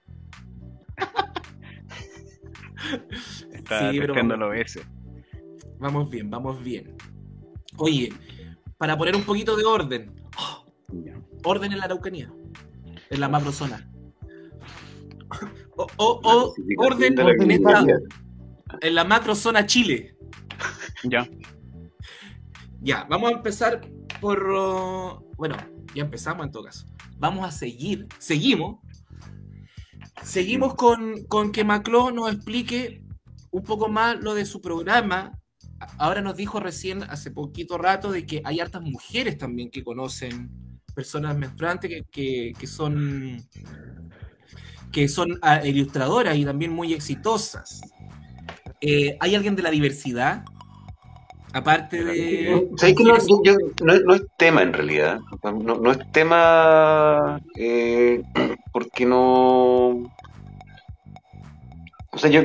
Speaker 6: Está
Speaker 5: Sí, pero-
Speaker 6: OBS.
Speaker 5: Vamos bien, vamos bien. Oye, para poner un poquito de orden, orden en la Araucanía, en la macrozona. O, o- o orden
Speaker 4: de la
Speaker 5: en, en la macrozona Chile.
Speaker 6: Ya.
Speaker 5: Ya, vamos a empezar por. uh, bueno, ya empezamos en todo caso. Vamos a seguir, seguimos. Seguimos con, con que Macló nos explique un poco más lo de su programa. Ahora nos dijo recién, hace poquito rato, de que hay hartas mujeres también que conocen personas menstruantes que, que- que son que son ah, ilustradoras y también muy exitosas. Eh, ¿Hay alguien de la diversidad? Aparte de...
Speaker 4: ¿Sabes que no, yo- yo- no, no es tema en realidad? No, no es tema eh, porque no... O sea, yo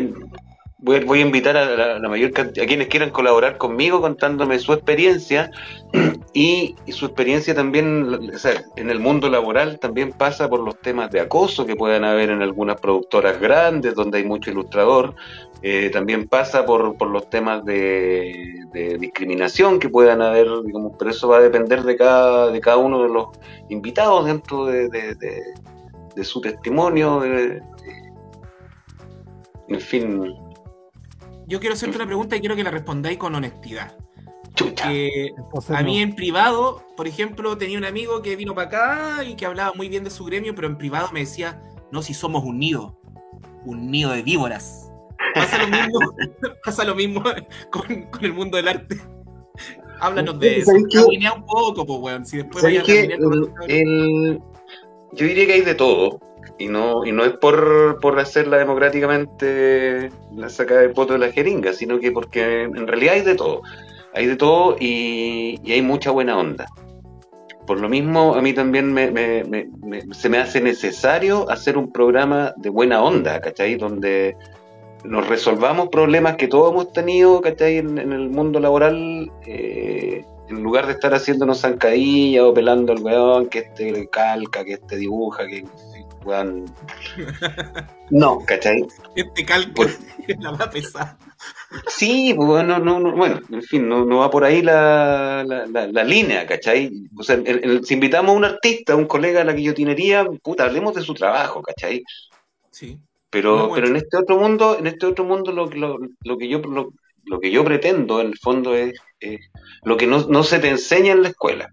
Speaker 4: voy, voy a invitar a la, la mayor cantidad, a quienes quieran colaborar conmigo contándome su experiencia y, y su experiencia también, o sea, en el mundo laboral también pasa por los temas de acoso que puedan haber en algunas productoras grandes donde hay mucho ilustrador, eh, también pasa por, por los temas de, de discriminación que puedan haber, digamos, pero eso va a depender de cada, de cada uno de los invitados dentro de, de- de- de su testimonio, de- de- en fin,
Speaker 5: Yo quiero hacerte una pregunta y quiero que la respondáis con honestidad.
Speaker 4: chucha.
Speaker 5: Que
Speaker 7: Entonces,
Speaker 5: a
Speaker 7: no.
Speaker 5: mí en privado, por ejemplo, tenía un amigo que vino para acá y que hablaba muy bien de su gremio, pero en privado me decía, no, si somos un nido, un nido de víboras. Pasa lo mismo, pasa lo mismo con, con el mundo del arte. Háblanos de eso. Caminea un poco, pues, weón. Si después
Speaker 4: ¿Sabes
Speaker 5: vaya a caminar
Speaker 4: El- el- yo diría que hay de todo. Y no, y no es por, por hacerla democráticamente la saca de poto de la jeringa, sino que porque en realidad hay de todo. Hay de todo y, y hay mucha buena onda. Por lo mismo, a mí también me, me- me- me- se me hace necesario hacer un programa de buena onda, ¿cachai? Donde nos resolvamos problemas que todos hemos tenido, ¿cachai? En, en el mundo laboral, eh, en lugar de estar haciéndonos zancadillas o pelando al weón, que este calca, que este dibuja, que weón. No, ¿cachai?
Speaker 5: Este calco la va a pesar.
Speaker 4: Sí, pues, bueno, no, no, bueno, en fin, no, no va por ahí la, la, la, la línea, ¿cachai? O sea, el- el- si invitamos a un artista, a un colega a la guillotinería, puta, hablemos de su trabajo, ¿cachai?
Speaker 5: Sí.
Speaker 4: Pero, pero en este otro mundo, en este otro mundo lo, lo, lo que yo lo, lo que yo pretendo en el fondo es lo que no, no se te enseña en la escuela.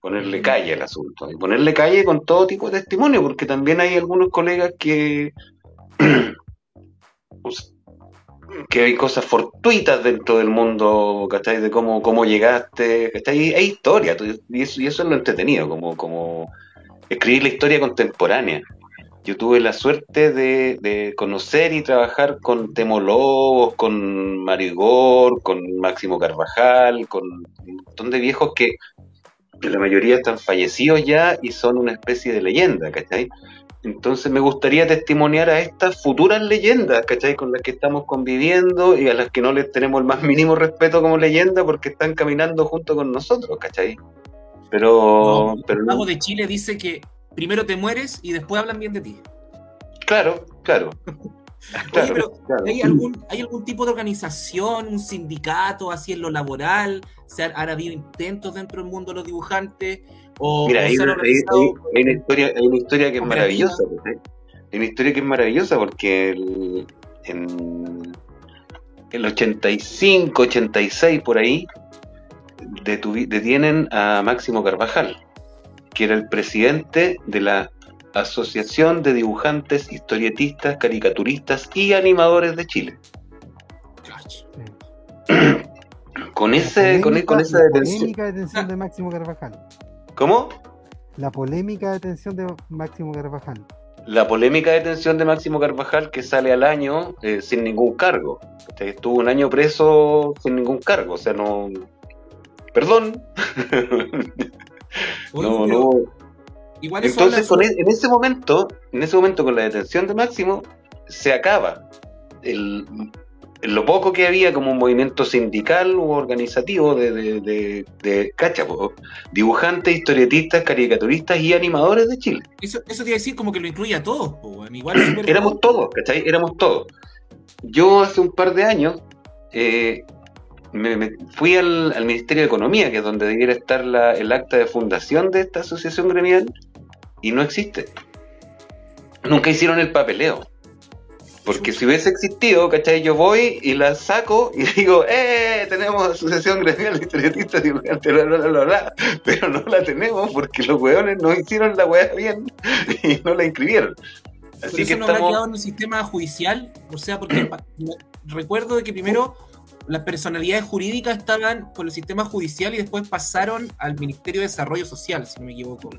Speaker 4: Ponerle calle al asunto. Y ponerle calle con todo tipo de testimonio, porque también hay algunos colegas que que hay cosas fortuitas dentro del mundo, ¿cachai? De cómo, cómo llegaste, ¿cachai? Hay, historia, y eso, y eso es lo entretenido, como, como escribir la historia contemporánea. Yo tuve la suerte de, de conocer y trabajar con Temo Lobos, con Marigor, con Máximo Carvajal, con un montón de viejos que la mayoría están fallecidos ya y son una especie de leyenda, ¿cachai? Entonces me gustaría testimoniar a estas futuras leyendas, ¿cachai? Con las que estamos conviviendo y a las que no les tenemos el más mínimo respeto como leyenda porque están caminando junto con nosotros, ¿cachai? Pero...
Speaker 5: No,
Speaker 4: pero
Speaker 5: el
Speaker 4: no-
Speaker 5: de Chile dice que primero te mueres y después hablan bien de ti.
Speaker 4: Claro, claro.
Speaker 5: Oye,
Speaker 4: Claro,
Speaker 5: pero
Speaker 4: claro.
Speaker 5: ¿hay algún, ¿hay algún tipo de organización, un sindicato así en lo laboral? ¿Se han, han habido intentos dentro del mundo de los dibujantes? ¿O,
Speaker 4: Mira,
Speaker 5: o
Speaker 4: hay una, hay-
Speaker 5: organizado?
Speaker 4: hay- hay una historia, hay una historia que es maravillosa. Hay una historia que es maravillosa porque el- en el 85, 86 por ahí detuvi- detienen a Máximo Carvajal, que era el presidente de la Asociación de Dibujantes, Historietistas, Caricaturistas y Animadores de Chile.
Speaker 5: Cacho.
Speaker 4: Con ese, con,
Speaker 7: polémica-
Speaker 4: con esa
Speaker 7: la
Speaker 4: detención.
Speaker 7: polémica detención de Máximo Carvajal.
Speaker 4: ¿Cómo?
Speaker 7: La polémica detención de Máximo Carvajal.
Speaker 4: la polémica detención de Máximo Carvajal que sale al año eh, sin ningún cargo. ¿cachai? Estuvo un año preso sin ningún cargo, o sea, no... Perdón.
Speaker 5: Oye,
Speaker 4: no, no.
Speaker 5: Igual
Speaker 4: Entonces, con e- en ese momento, en ese momento con la detención de Máximo, se acaba el, lo poco que había como un movimiento sindical u organizativo de, de, de, de cacha, po, dibujantes, historietistas, caricaturistas y animadores de Chile.
Speaker 5: Eso, eso te iba a decir como que lo incluye a todos, po. Igual
Speaker 4: Éramos todos, ¿cachai? Éramos todos. Yo hace un par de años eh, me, me fui al, al Ministerio de Economía, que es donde debiera estar la- el acta de fundación de esta asociación gremial, y no existe. Nunca hicieron el papeleo. Porque si hubiese existido, ¿cachai? Yo voy y la saco y digo, ¡eh! Tenemos asociación gremial de historietistas dibujantes, bla, bla, bla, bla. Pero no la tenemos porque los weones no hicieron la weá bien y no la inscribieron.
Speaker 5: Pero
Speaker 4: Así
Speaker 5: eso
Speaker 4: que
Speaker 5: no habrá
Speaker 4: estamos...
Speaker 5: quedado en el sistema judicial, o sea, porque recuerdo de que primero las personalidades jurídicas estaban por el sistema judicial y después pasaron al Ministerio de Desarrollo Social, si no me equivoco.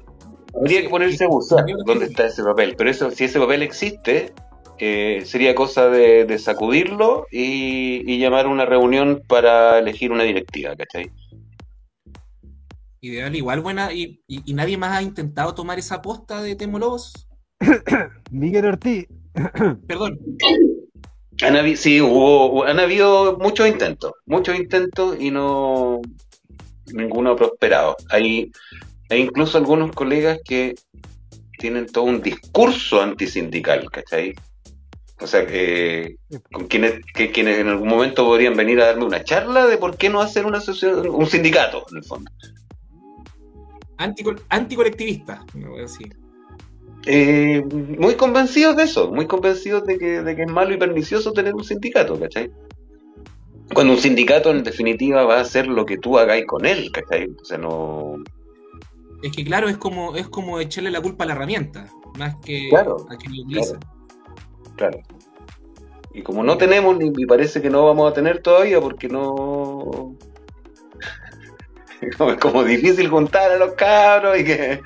Speaker 4: Habría que ponerse a buscar dónde está ese papel, pero eso, si ese papel existe, eh, sería cosa de, de sacudirlo y, y llamar a una reunión para elegir una directiva, ¿cachai?
Speaker 5: Ideal, igual buena, y, y- y nadie más ha intentado tomar esa posta de Temolobos.
Speaker 7: Miguel Ortiz.
Speaker 5: Perdón,
Speaker 4: Han habi- sí, hubo, han habido muchos intentos, muchos intentos y no ninguno ha prosperado. Hay, incluso algunos colegas que tienen todo un discurso antisindical, ¿cachai? O sea, que con quienes, que, quienes en algún momento podrían venir a darme una charla de por qué no hacer una asociación, un sindicato, en el fondo.
Speaker 5: anticol- anticolectivista, me voy a decir.
Speaker 4: Eh, muy convencidos de eso, muy convencidos de que, de que es malo y pernicioso tener un sindicato, ¿cachai? Cuando un sindicato en definitiva va a hacer lo que tú hagáis con él, ¿cachai? O sea, no...
Speaker 5: Es que claro, es como, es como echarle la culpa a la herramienta, más que
Speaker 4: Claro,
Speaker 5: a quien lo utiliza.
Speaker 4: Claro. Y como no tenemos, ni y parece que no vamos a tener todavía, porque no... es como difícil juntar a los cabros y que...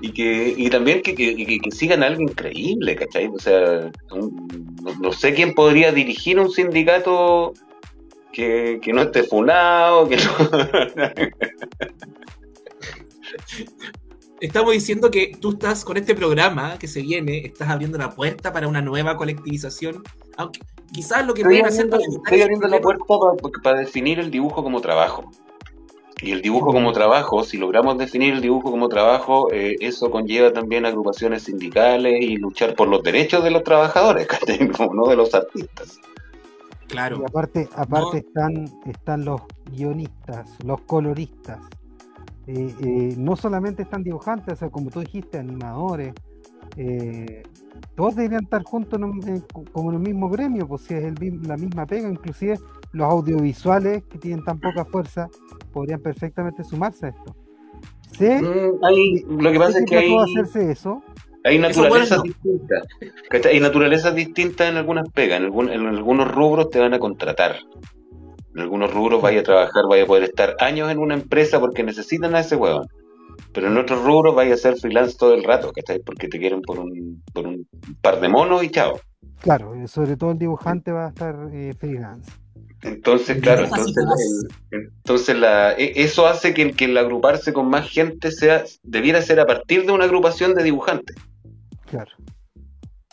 Speaker 4: Y, que, y también que, que, que- que sigan a alguien creíble, ¿cachai? O sea, un- no, no sé quién podría dirigir un sindicato que, que no esté funado, que no...
Speaker 5: Estamos diciendo que tú estás con este programa que se viene, estás abriendo la puerta para una nueva colectivización, aunque quizás lo que
Speaker 4: Estoy
Speaker 5: pueden hacer
Speaker 4: estoy abriendo la puerta para, definir el dibujo como trabajo. Y el dibujo como trabajo, si logramos definir el dibujo como trabajo, eh, eso conlleva también agrupaciones sindicales y luchar por los derechos de los trabajadores, no de los artistas.
Speaker 5: Claro,
Speaker 7: Y aparte, aparte están, están los guionistas, los coloristas. Eh, eh, no solamente están dibujantes, o sea, como tú dijiste, animadores. eh, todos deberían estar juntos en un- en- como en el mismo gremio, pues si es el, la misma pega, inclusive los audiovisuales que tienen tan poca fuerza podrían perfectamente sumarse a esto. Sé,
Speaker 4: Mm, hay- lo que pasa es que hay,
Speaker 7: hacerse eso,
Speaker 4: hay naturalezas
Speaker 5: bueno.
Speaker 4: distintas. Hay naturalezas distintas en algunas pegas. En, algún- en algunos rubros te van a contratar. En algunos rubros vaya a trabajar, vaya a poder estar años en una empresa porque necesitan a ese huevón. Pero en otros rubros vaya a ser freelance todo el rato, ¿cachai? Porque te quieren por un, por un par de monos y chao.
Speaker 7: Claro, sobre todo el dibujante va a estar eh, freelance.
Speaker 4: Entonces, claro, entonces, el- entonces la, e- eso hace que, que el agruparse con más gente sea, debiera ser a partir de una agrupación de dibujantes.
Speaker 7: Claro.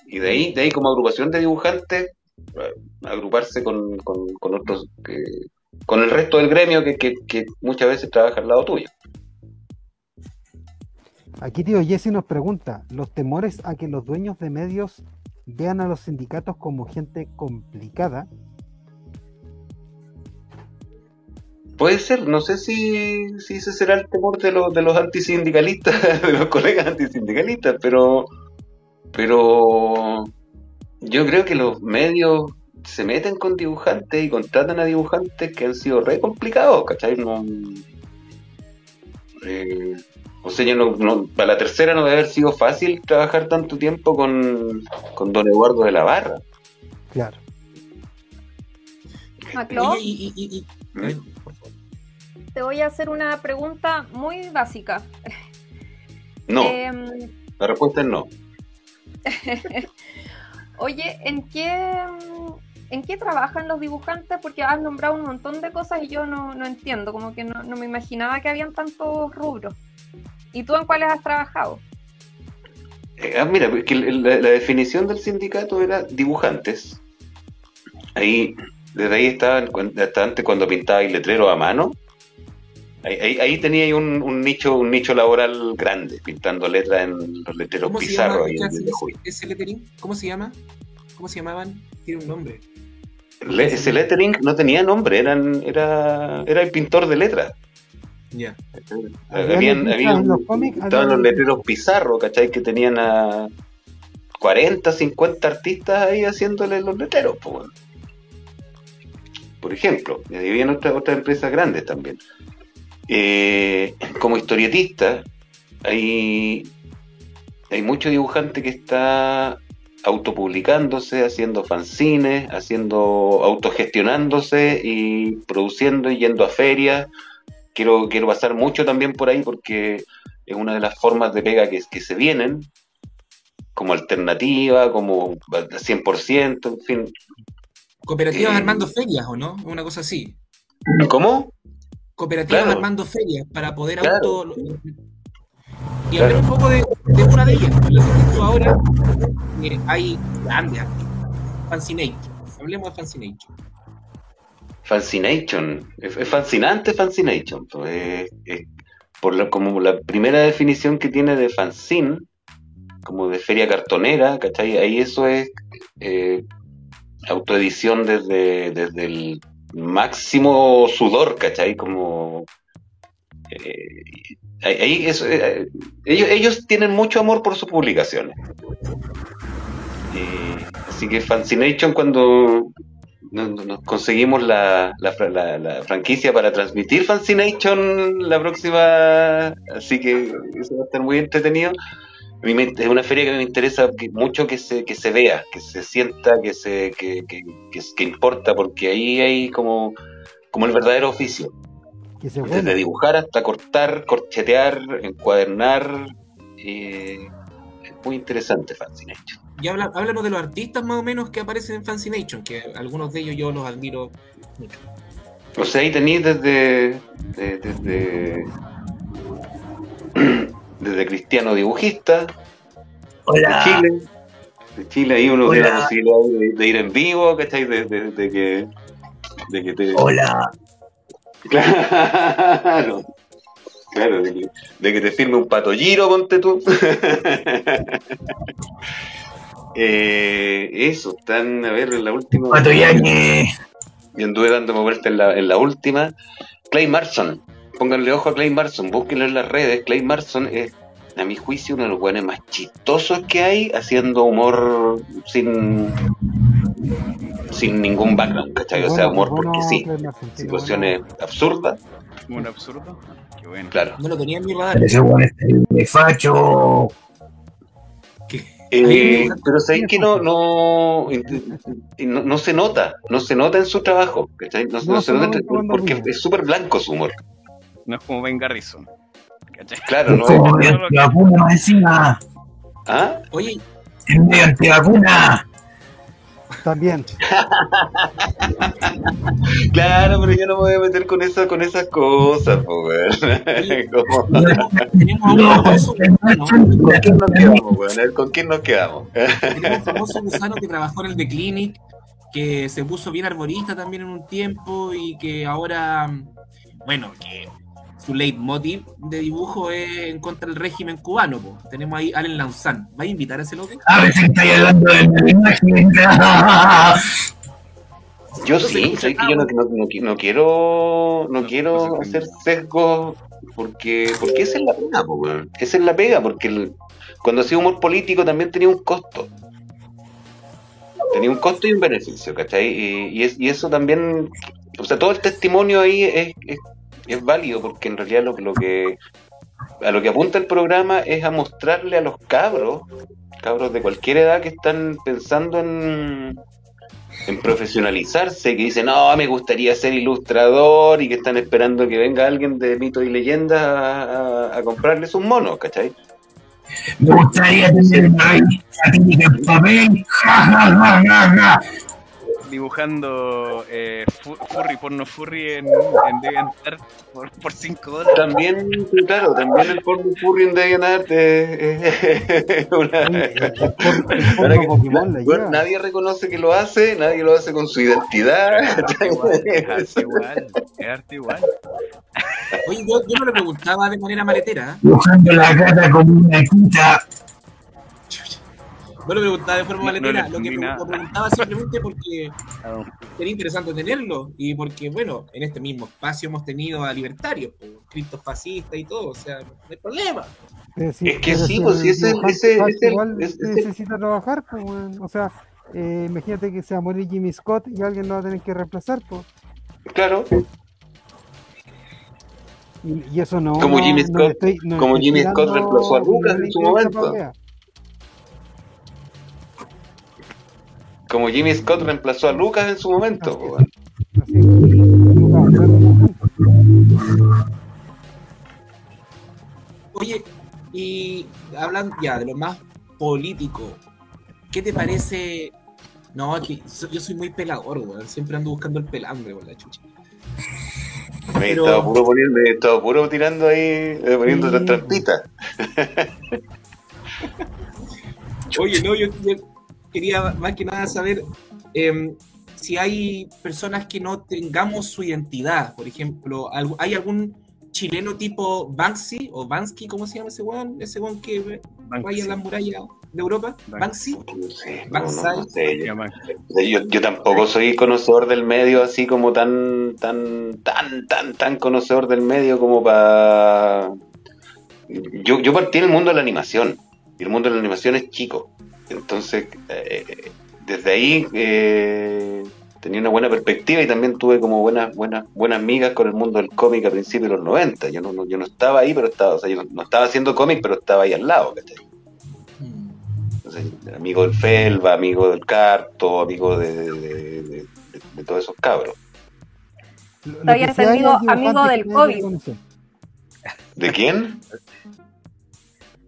Speaker 4: Y de ahí, de ahí como agrupación de dibujantes, eh, agruparse con, con, con otros, que- con el resto del gremio que, que, que muchas veces trabaja al lado tuyo.
Speaker 7: Aquí tío Jesse nos pregunta, ¿los temores a que los dueños de medios vean a los sindicatos como gente complicada?
Speaker 4: Puede ser, no sé si, si ese será el temor de los, de los antisindicalistas, de los colegas antisindicalistas, pero, pero yo creo que los medios se meten con dibujantes y contratan a dibujantes que han sido re complicados, ¿cachai? No, eh, o sea, yo no, no- para la tercera no debe haber sido fácil trabajar tanto tiempo con, con don Eduardo de la Barra.
Speaker 7: Claro.
Speaker 5: Y, y- y- y- eh.
Speaker 8: Te voy a hacer una pregunta muy básica.
Speaker 4: No,
Speaker 8: Em,
Speaker 4: la respuesta es no.
Speaker 8: Oye, ¿en qué, ¿en qué trabajan los dibujantes? Porque has nombrado un montón de cosas y yo no, no entiendo, como que no, no me imaginaba que habían tantos rubros. ¿Y tú en cuáles has trabajado?
Speaker 4: Eh, ah, mira, porque la, la definición del sindicato era dibujantes. Ahí, desde ahí estaban, hasta antes cuando pintaba el letrero a mano. Ahí, ahí, tenía ahí un, un nicho un nicho laboral grande, pintando letras en los letreros
Speaker 5: ¿Cómo se llama
Speaker 4: pizarros. ahí
Speaker 5: ¿qué
Speaker 4: en
Speaker 5: hace
Speaker 4: el de julio.
Speaker 5: ese, ese lettering? ¿Cómo se llama? ¿Cómo se llamaban? Tiene un nombre.
Speaker 4: Le- ese lettering no tenía nombre, eran, era, era el pintor de letras.
Speaker 5: Ya.
Speaker 7: Había
Speaker 4: Habían,
Speaker 7: los cómics,
Speaker 4: estaban los letreros pizarros, ¿cachai? Que tenían a 40, 50 artistas ahí haciéndole los letreros, pues, bueno. Por ejemplo, y ahí habían otras otras empresas grandes también. Eh, como historietista, hay, hay mucho dibujante que está autopublicándose, haciendo fanzines, haciendo, autogestionándose y produciendo y yendo a ferias. Quiero, quiero pasar mucho también por ahí porque es una de las formas de pega que, que se vienen, como alternativa, como 100%, en fin.
Speaker 5: Cooperativas
Speaker 4: Eh,
Speaker 5: armando ferias, ¿o no? Una cosa así.
Speaker 4: ¿Cómo?
Speaker 5: Cooperativas
Speaker 4: Claro.
Speaker 5: armando ferias para poder
Speaker 4: Claro.
Speaker 5: auto. Y hablar un poco de, de una de ellas. Lo que ahora eh, hay grandes. Fancination. Hablemos de Fancination.
Speaker 4: Fascination. Es, es fascinante Fascination. pues, es- es por la, como la primera definición que tiene de fanzine, como de feria cartonera, ¿cachai? Ahí eso es eh, autoedición desde, desde el máximo sudor, ¿cachai? Como... eh, ahí eso, eh, ellos, tienen mucho amor por sus publicaciones. Eh, así que Fascination cuando nos, conseguimos la, la, fra- la- la franquicia para transmitir Fascination la próxima, así que eso va a estar muy entretenido. A mí me- es una feria que me interesa que- mucho que se, que se vea, que se sienta, que se que, que, que, que importa, porque ahí hay como, como el verdadero oficio.
Speaker 7: que se
Speaker 4: Desde dibujar hasta cortar, corchetear, encuadernar. eh, es muy interesante Fascination.
Speaker 5: Y habla, háblanos de los artistas más o menos que aparecen en Fancination, que algunos de ellos yo los admiro mucho.
Speaker 4: O sea, ahí tenéis desde, de- desde, desde Cristiano Dibujista, de Chile. De Chile ahí uno tiene la posibilidad de, de ir en vivo, ¿cachai? De, de, de que, de que te...
Speaker 3: Hola.
Speaker 4: Claro. Claro, de que, de que te firme un pato giro, ponte tú. eh, eso, están, a ver, en la última.
Speaker 3: Pato Yañez.
Speaker 4: Y anduve dándome vuelta en la, en la última. Clay Marson. Pónganle ojo a Clay Marson, búsquenlo en las redes. Clay Marson es, a mi juicio, uno de los buenos más chistosos que hay, haciendo humor sin sin ningún background, ¿cachai? O sea, humor
Speaker 7: bueno,
Speaker 4: porque sí. Situaciones absurdas,
Speaker 6: ¿Un absurdo? Qué bueno.
Speaker 4: claro.
Speaker 5: No lo tenía en mi radar.
Speaker 3: Ese es de facho.
Speaker 4: Eh, pero sabéis que no, no, no, no se nota, no se nota en su trabajo, ¿cachai? No,
Speaker 7: No,
Speaker 4: no se nota porque es súper blanco su humor.
Speaker 6: No es como Ben Garrison. ¿cachai?
Speaker 4: Claro, no
Speaker 3: Como
Speaker 4: es-
Speaker 3: antivacuna encima.
Speaker 4: ¿Ah?
Speaker 5: Oye,
Speaker 3: Es medio antivacuna.
Speaker 7: También.
Speaker 4: Claro, pero yo no me voy a meter con esa, con esas cosas, po, weón. Como-
Speaker 5: tenemos a un
Speaker 3: No,
Speaker 5: famoso gusano,
Speaker 4: ¿Con quién nos quedamos, weón? A ver, ¿Con quién nos quedamos?
Speaker 5: tenemos un famoso gusano que trabajó en el The Clinic, que se puso bien arborista también en un tiempo y que ahora, bueno, que su leitmotiv de dibujo es en contra del régimen cubano. po. Tenemos ahí a Allen Lauzán. ¿Va a invitar a ese loco?
Speaker 3: A veces estáis hablando de imagen.
Speaker 4: Yo sí, sé que yo no, no- no- no quiero, no quiero hacer sesgo porque, porque esa es la pega, po. Esa es la pega, porque el- cuando hacía humor político también tenía un costo. Tenía un costo y un beneficio, ¿cachai? Y, y es- y eso también, o sea, todo el testimonio ahí es, es, es válido porque en realidad lo, lo que a lo que apunta el programa es a mostrarle a los cabros, cabros de cualquier edad que están pensando en, en profesionalizarse, que dicen, no, me gustaría ser ilustrador y que están esperando que venga alguien de mito y leyenda a, a- a comprarles un mono, ¿cachai?
Speaker 3: Me gustaría tener una revista en papel. Ja, ja, ja, ja, ja.
Speaker 6: Dibujando eh, fu- furry, porno furry en, en DeviantArt por, por 5 dólares.
Speaker 4: También, claro, también el porno furry en DeviantArt es, es una... Ahora
Speaker 7: porno
Speaker 4: que-
Speaker 7: Pokémon
Speaker 4: bueno, nadie reconoce que lo hace, nadie lo hace con su identidad.
Speaker 6: Es arte igual, es arte igual.
Speaker 5: Oye, yo, yo me lo preguntaba de manera maletera. ¿eh?
Speaker 3: Dibujando la gata como una quita.
Speaker 5: Me lo preguntaba de forma
Speaker 6: No- no le
Speaker 5: lo que
Speaker 6: entendí
Speaker 5: pre-
Speaker 6: nada.
Speaker 5: lo preguntaba simplemente porque
Speaker 6: Ah,
Speaker 5: sería interesante tenerlo y porque, bueno, en este mismo espacio hemos tenido a libertarios, po, criptofascistas y todo, o sea, no hay problema.
Speaker 7: Si-
Speaker 4: Es que sí, pues, si ese- ese- ese-
Speaker 7: igual
Speaker 4: ese-
Speaker 7: necesita trabajar, pues, weón. o sea, eh, imagínate que se va a morir Jimmy Scott y alguien lo va a tener que reemplazar, pues.
Speaker 4: Claro,
Speaker 7: Y, y eso no.
Speaker 4: Como
Speaker 7: no-
Speaker 4: Jimmy
Speaker 7: no
Speaker 4: Scott-
Speaker 7: le estoy- no
Speaker 4: como Jimmy Scott reemplazó a Lucas en su momento. Como Jimmy Scott reemplazó a Lucas en su momento.
Speaker 7: Así. Lucas.
Speaker 5: Oye, y hablan ya de lo más político, ¿qué te parece? No, es que yo soy muy pelador, weón. Siempre ando buscando el pelambre, la chucha.
Speaker 4: Me
Speaker 5: Pero-
Speaker 4: estaba puro poniendo, me estaba puro tirando ahí, eh, poniendo
Speaker 7: Sí.
Speaker 4: trampitas.
Speaker 5: Oye, no, yo, yo quería más que nada saber em, si hay personas que no tengamos su identidad. Por ejemplo, ¿hay algún chileno tipo Banksy o Bansky, ¿cómo se llama ese weón? Ese weón que vaya a las murallas de Europa.
Speaker 6: Banksy.
Speaker 4: Yo tampoco soy conocedor del medio así como tan, tan, tan, tan, tan conocedor del medio como para... Yo, yo partí en el mundo de la animación y el mundo de la animación es chico. Entonces, eh, desde ahí eh, tenía una buena perspectiva y también tuve como buenas, buenas, buenas migas con el mundo del cómic a principios de los 90. Yo no, no- yo no estaba ahí, pero estaba, o sea, yo no, estaba haciendo cómic, pero estaba ahí al lado, ¿cachai? Entonces, amigo del Felva, amigo del Carto, amigo de, de, de- de- de todos esos cabros.
Speaker 8: Había entendido amigo del COVID.
Speaker 4: ¿De quién?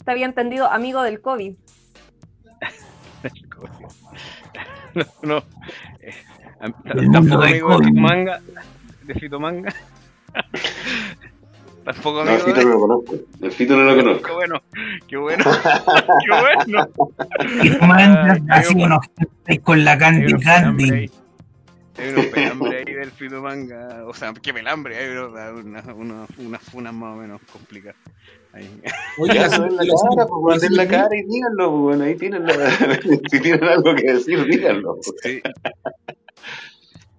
Speaker 8: Te había entendido amigo del COVID.
Speaker 6: No, no. Eh, tampoco amigo de. Fito Manga. De Fito Manga. Tampoco
Speaker 4: No,
Speaker 6: amigo
Speaker 4: Fito
Speaker 6: de...
Speaker 4: no lo conozco. El Fito no lo
Speaker 6: Qué
Speaker 4: conozco.
Speaker 6: bueno, qué bueno, qué bueno.
Speaker 3: Y manda
Speaker 6: Ah,
Speaker 3: con la Candy.
Speaker 6: Hay unos pelambre ahí del Fito Manga. O sea, qué pelambre, hay unas una, unas funas más o menos complicadas. Ahí.
Speaker 5: Oye, la-
Speaker 4: cara, pues, den la cara y díganlo, pues, bueno, ahí tienen la- si tienen algo que decir, díganlo. pues.
Speaker 6: Sí.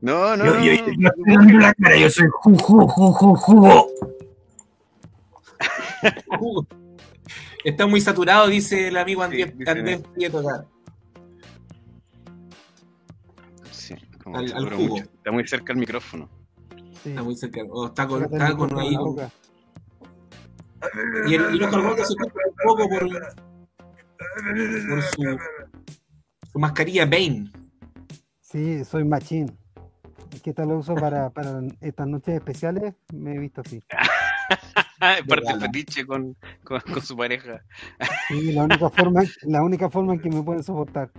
Speaker 6: No, no,
Speaker 3: Yo,
Speaker 6: no.
Speaker 3: yo,
Speaker 6: no,
Speaker 3: la cara, yo soy ju, ju, ju, ju, jugo.
Speaker 5: Jugo. Está muy saturado, dice el amigo Andrés,
Speaker 6: Sí, dice-
Speaker 5: Andrés Prieto acá.
Speaker 6: Como
Speaker 5: Al- jugo.
Speaker 6: mucho. Está muy cerca el micrófono.
Speaker 7: Sí.
Speaker 5: Está muy cerca. O está con,
Speaker 7: el
Speaker 5: está con ahí.
Speaker 7: boca.
Speaker 5: Y el, y los carbones se ocupan un poco por, por su, su mascarilla Bane.
Speaker 7: Sí, soy machín. Es que tal lo uso para, para estas noches especiales, me he visto así.
Speaker 6: Parte
Speaker 5: Regala.
Speaker 6: fetiche con, con, con su pareja.
Speaker 7: Sí, la única forma, la única forma en que me pueden soportar.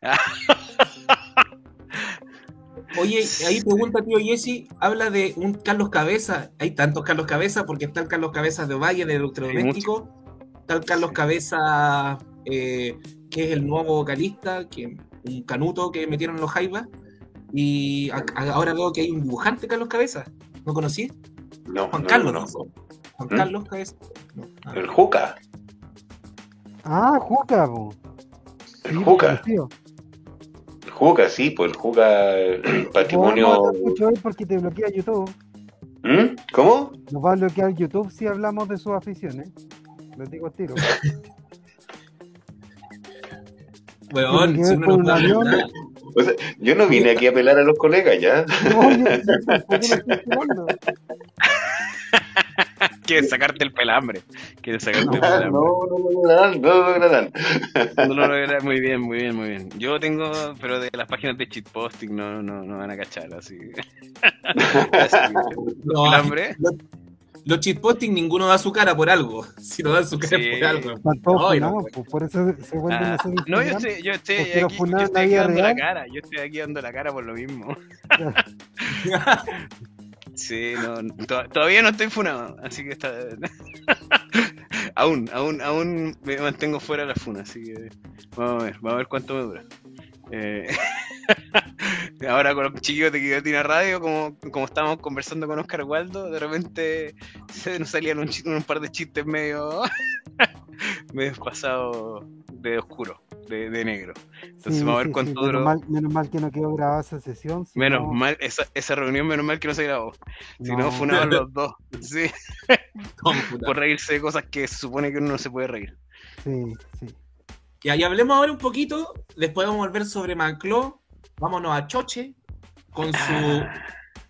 Speaker 5: Oye, ahí pregunta tío Jesse, habla de un Carlos Cabeza. Hay tantos Carlos Cabeza porque está el Carlos Cabeza de Valle de electrodoméstico, está el Carlos Cabeza eh, que es el nuevo vocalista, que un canuto que metieron en los jaivas. Y a- a- ahora veo que hay un dibujante Carlos Cabeza. ¿No conocí?
Speaker 4: No,
Speaker 5: Juan
Speaker 4: no,
Speaker 5: Carlos,
Speaker 4: no.
Speaker 5: ¿no? Juan
Speaker 4: ¿Mm?
Speaker 5: Carlos Cabeza. No. Ah.
Speaker 4: El Juca.
Speaker 7: Ah, Juca, po.
Speaker 4: El
Speaker 7: Sí,
Speaker 4: Juca.
Speaker 7: conocido.
Speaker 4: Juca, sí, pues el Juca, el
Speaker 7: No,
Speaker 4: patrimonio.
Speaker 7: no escucho hoy porque te bloquea YouTube.
Speaker 4: ¿Mm? ¿Cómo?
Speaker 7: Nos va a bloquear YouTube si hablamos de sus aficiones. Lo digo al tiro.
Speaker 5: Weón, si no
Speaker 7: un
Speaker 5: puede
Speaker 7: avión.
Speaker 5: hablar.
Speaker 4: O sea, yo no vine aquí a apelar a los colegas ya.
Speaker 7: No, yo, yo tampoco
Speaker 6: Quieres sacarte el pelambre. Quieres sacarte el
Speaker 4: Ah,
Speaker 6: pelambre.
Speaker 4: no, no lo lograrán, no lo lograrán.
Speaker 6: No lo logré, muy bien, muy bien, muy bien. Yo tengo, pero de las páginas de cheatposting no, no, no van a cachar, así. así
Speaker 5: No,
Speaker 6: pelambre.
Speaker 5: Los, los cheatposting ninguno da su cara por algo. Si no dan su cara
Speaker 6: Sí.
Speaker 5: por algo.
Speaker 7: Todos
Speaker 5: No, no,
Speaker 7: pues, por eso se vuelven
Speaker 6: Ah,
Speaker 7: a hacer
Speaker 6: no, yo estoy, yo estoy aquí, yo estoy
Speaker 7: la
Speaker 6: aquí dando la
Speaker 7: real.
Speaker 6: cara, yo estoy aquí dando la cara por lo mismo. Sí, no, to- todavía no estoy funado, así que está. aún, aún, aún me mantengo fuera de la funa, así que vamos a ver, vamos a ver cuánto me dura. Eh, Ahora con los chiquillos de Guillotina Radio, como, como estábamos conversando con Oscar Waldo, de repente se nos salían un, un par de chistes medio, medio pasados de oscuro, de, de negro. Entonces
Speaker 7: Sí,
Speaker 6: vamos a ver
Speaker 7: sí,
Speaker 6: cuánto
Speaker 7: sí,
Speaker 6: duró.
Speaker 7: menos, mal, menos mal que no quedó grabada esa sesión. si
Speaker 6: Menos
Speaker 7: no-
Speaker 6: mal, esa, esa reunión, menos mal que no se grabó. Si no,
Speaker 7: no.
Speaker 6: funaban los dos. Sí, por reírse de cosas que se supone que uno no se puede reír.
Speaker 7: Sí, sí.
Speaker 5: Ya, y hablemos ahora un poquito, después vamos a volver sobre Mancló, vámonos a Choche con su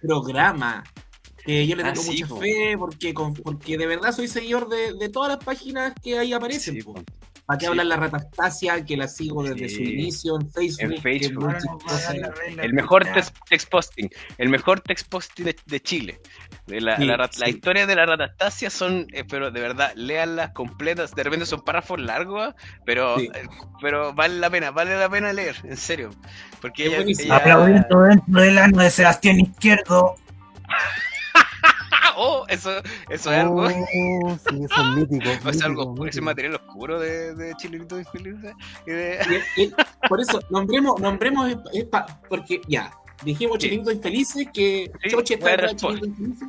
Speaker 5: programa. Que yo le
Speaker 6: Ah,
Speaker 5: tengo
Speaker 6: sí,
Speaker 5: mucha
Speaker 6: po.
Speaker 5: fe porque, con- porque de verdad soy seguidor de, de todas las páginas que ahí aparecen.
Speaker 6: Sí,
Speaker 5: po. ¿Para qué
Speaker 6: sí.
Speaker 5: hablar la Ratastasia? Que la sigo desde
Speaker 6: Sí.
Speaker 5: su inicio en Facebook.
Speaker 6: En Facebook. El mejor text, text posting, el mejor text posting de, de Chile. De la,
Speaker 5: Sí,
Speaker 6: la, rat- la
Speaker 5: sí.
Speaker 6: historia de la ratastasia son, eh, pero de verdad, léanlas completas. De repente son párrafos largos, pero,
Speaker 5: Sí.
Speaker 6: eh, pero vale la pena, vale la pena leer, en serio. Porque ella-
Speaker 3: Aplaudiendo dentro del ano de Sebastián Izquierdo.
Speaker 6: ¡Oh! Eso, eso es algo.
Speaker 7: Oh, sí, eso es mítico.
Speaker 6: O es algo
Speaker 7: mítico,
Speaker 6: oscuro, ese material oscuro de, de Chilenito Infeliz. Y de...
Speaker 5: Y- y- por eso, nombremos, nombremos es- es pa- porque ya, dijimos
Speaker 6: Sí.
Speaker 5: Chilingos Infelices, que
Speaker 6: Sí,
Speaker 5: Choche está
Speaker 6: trash
Speaker 5: Chilingos Infelices.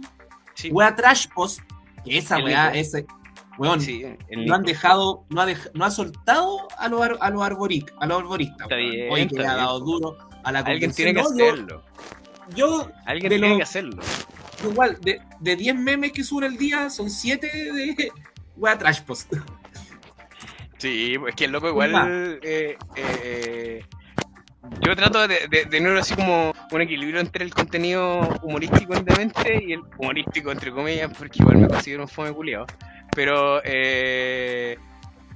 Speaker 6: Sí,
Speaker 5: Wea Trash Post, que esa
Speaker 6: El
Speaker 5: weá, ese, weón,
Speaker 6: sí,
Speaker 5: no han dejado, no ha, dej- no ha soltado a los, ar- a los, arboric- a los arboristas.
Speaker 6: Está
Speaker 5: weón.
Speaker 6: bien,
Speaker 5: Oye, que le ha dado duro a la
Speaker 6: Alguien tiene que
Speaker 5: No,
Speaker 6: hacerlo.
Speaker 5: Yo,
Speaker 6: Alguien tiene
Speaker 5: los-
Speaker 6: que hacerlo.
Speaker 5: Igual, de, de 10 memes que sube el día, son 7 de Wea Trash Post.
Speaker 6: Sí, es que el loco igual. eh, eh, yo trato de, de, de tener así como un equilibrio entre el contenido humorístico netamente y el humorístico entre comillas, porque igual me considero un fome culiado. Pero. Eh,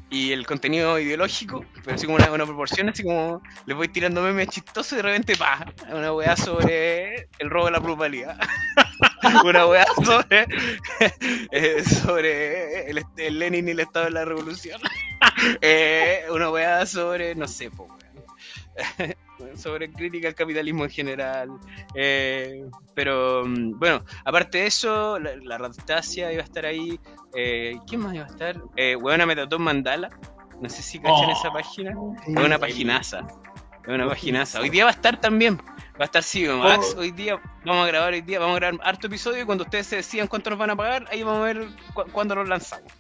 Speaker 6: y el contenido ideológico, pero así como una, una proporción, así como les voy tirando memes chistosos y de repente, pa, una weá sobre el robo de la plusvalía. una weá sobre, eh, sobre el, el Lenin y el Estado de la Revolución. Eh, una weá sobre, no sé, po, weón. sobre crítica al capitalismo en general. Eh, pero mm, bueno, aparte de eso, la, la iba a estar ahí. Eh, ¿Quién más iba a estar? Eh, Weona Metatón Mandala. No sé si cachan
Speaker 5: Oh.
Speaker 6: esa página. Es una paginaza. Es una paginaza. Hoy día va a estar también. Va a estar Silvio Max. Hoy día vamos a grabar hoy día. Vamos a grabar harto episodio y cuando ustedes se decidan cuánto nos van a pagar, ahí vamos a ver cu- cuándo los lanzamos.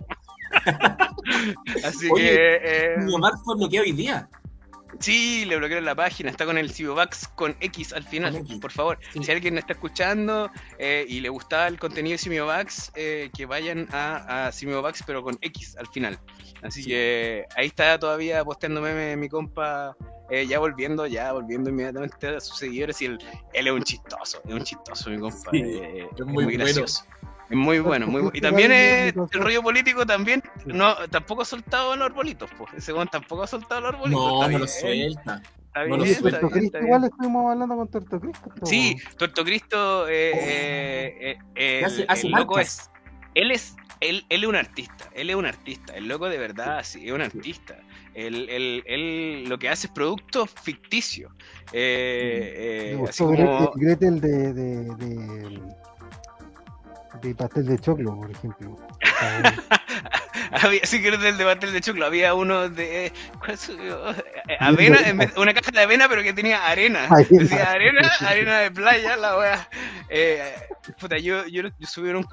Speaker 6: Así
Speaker 5: Oye,
Speaker 6: que eh,
Speaker 5: Omar fue lo que hoy día.
Speaker 6: Sí, le bloquearon la página. Está con el Silviovax con X al final.
Speaker 5: X.
Speaker 6: Por favor,
Speaker 5: Sí.
Speaker 6: si alguien está escuchando eh, y le gustaba el contenido de Simiovax, eh, que vayan a, a Simiovax pero con X al final. Así que ahí está todavía posteando memes mi compa, eh, ya volviendo, ya volviendo inmediatamente a sus seguidores y él, él es un chistoso, es un chistoso mi compa,
Speaker 5: Sí,
Speaker 6: eh,
Speaker 5: es muy
Speaker 6: gracioso. Muy bueno, muy bueno. Y también es, el rollo político también, no, tampoco ha soltado los arbolitos, pues. Ese weón tampoco ha soltado los arbolitos.
Speaker 5: No, no lo suelta.
Speaker 6: Está bien, está bien, está
Speaker 7: igual estuvimos hablando con Puerto Cristo.
Speaker 6: Sí, Tuerto Cristo, eh, eh, eh,
Speaker 5: Que hace-
Speaker 6: el,
Speaker 5: hace
Speaker 6: el loco es, él es, él, él es un artista, él es un artista, el loco de verdad, sí, es un artista. Él, él, él lo que hace es producto ficticio. Eh, eh, así como...
Speaker 7: Gretel, Gretel de, de, de, de pastel de choclo, por ejemplo.
Speaker 6: Había, sí que era del debate de choclo, había uno de ¿cuál? Eh, avena, una caja de avena pero que tenía arena. Decía arena, arena de playa, la wea. Eh, puta, yo, yo, yo subí una,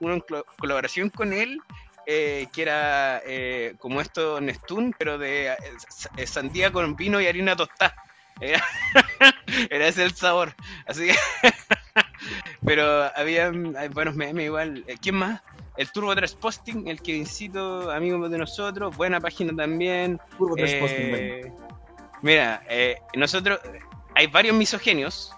Speaker 6: una colaboración con él. eh, que era eh, como esto Nestún, pero de sa- eh, sandía con vino y harina tostada. Era, era ese el sabor. Así que. pero había buenos memes igual. Eh, ¿Quién más? El Turbo Trash Posting, el que incito amigos de nosotros, buena página también.
Speaker 5: Turbo Trash
Speaker 6: Eh,
Speaker 5: Posting, bueno.
Speaker 6: Mira, eh, nosotros, hay varios misogenios,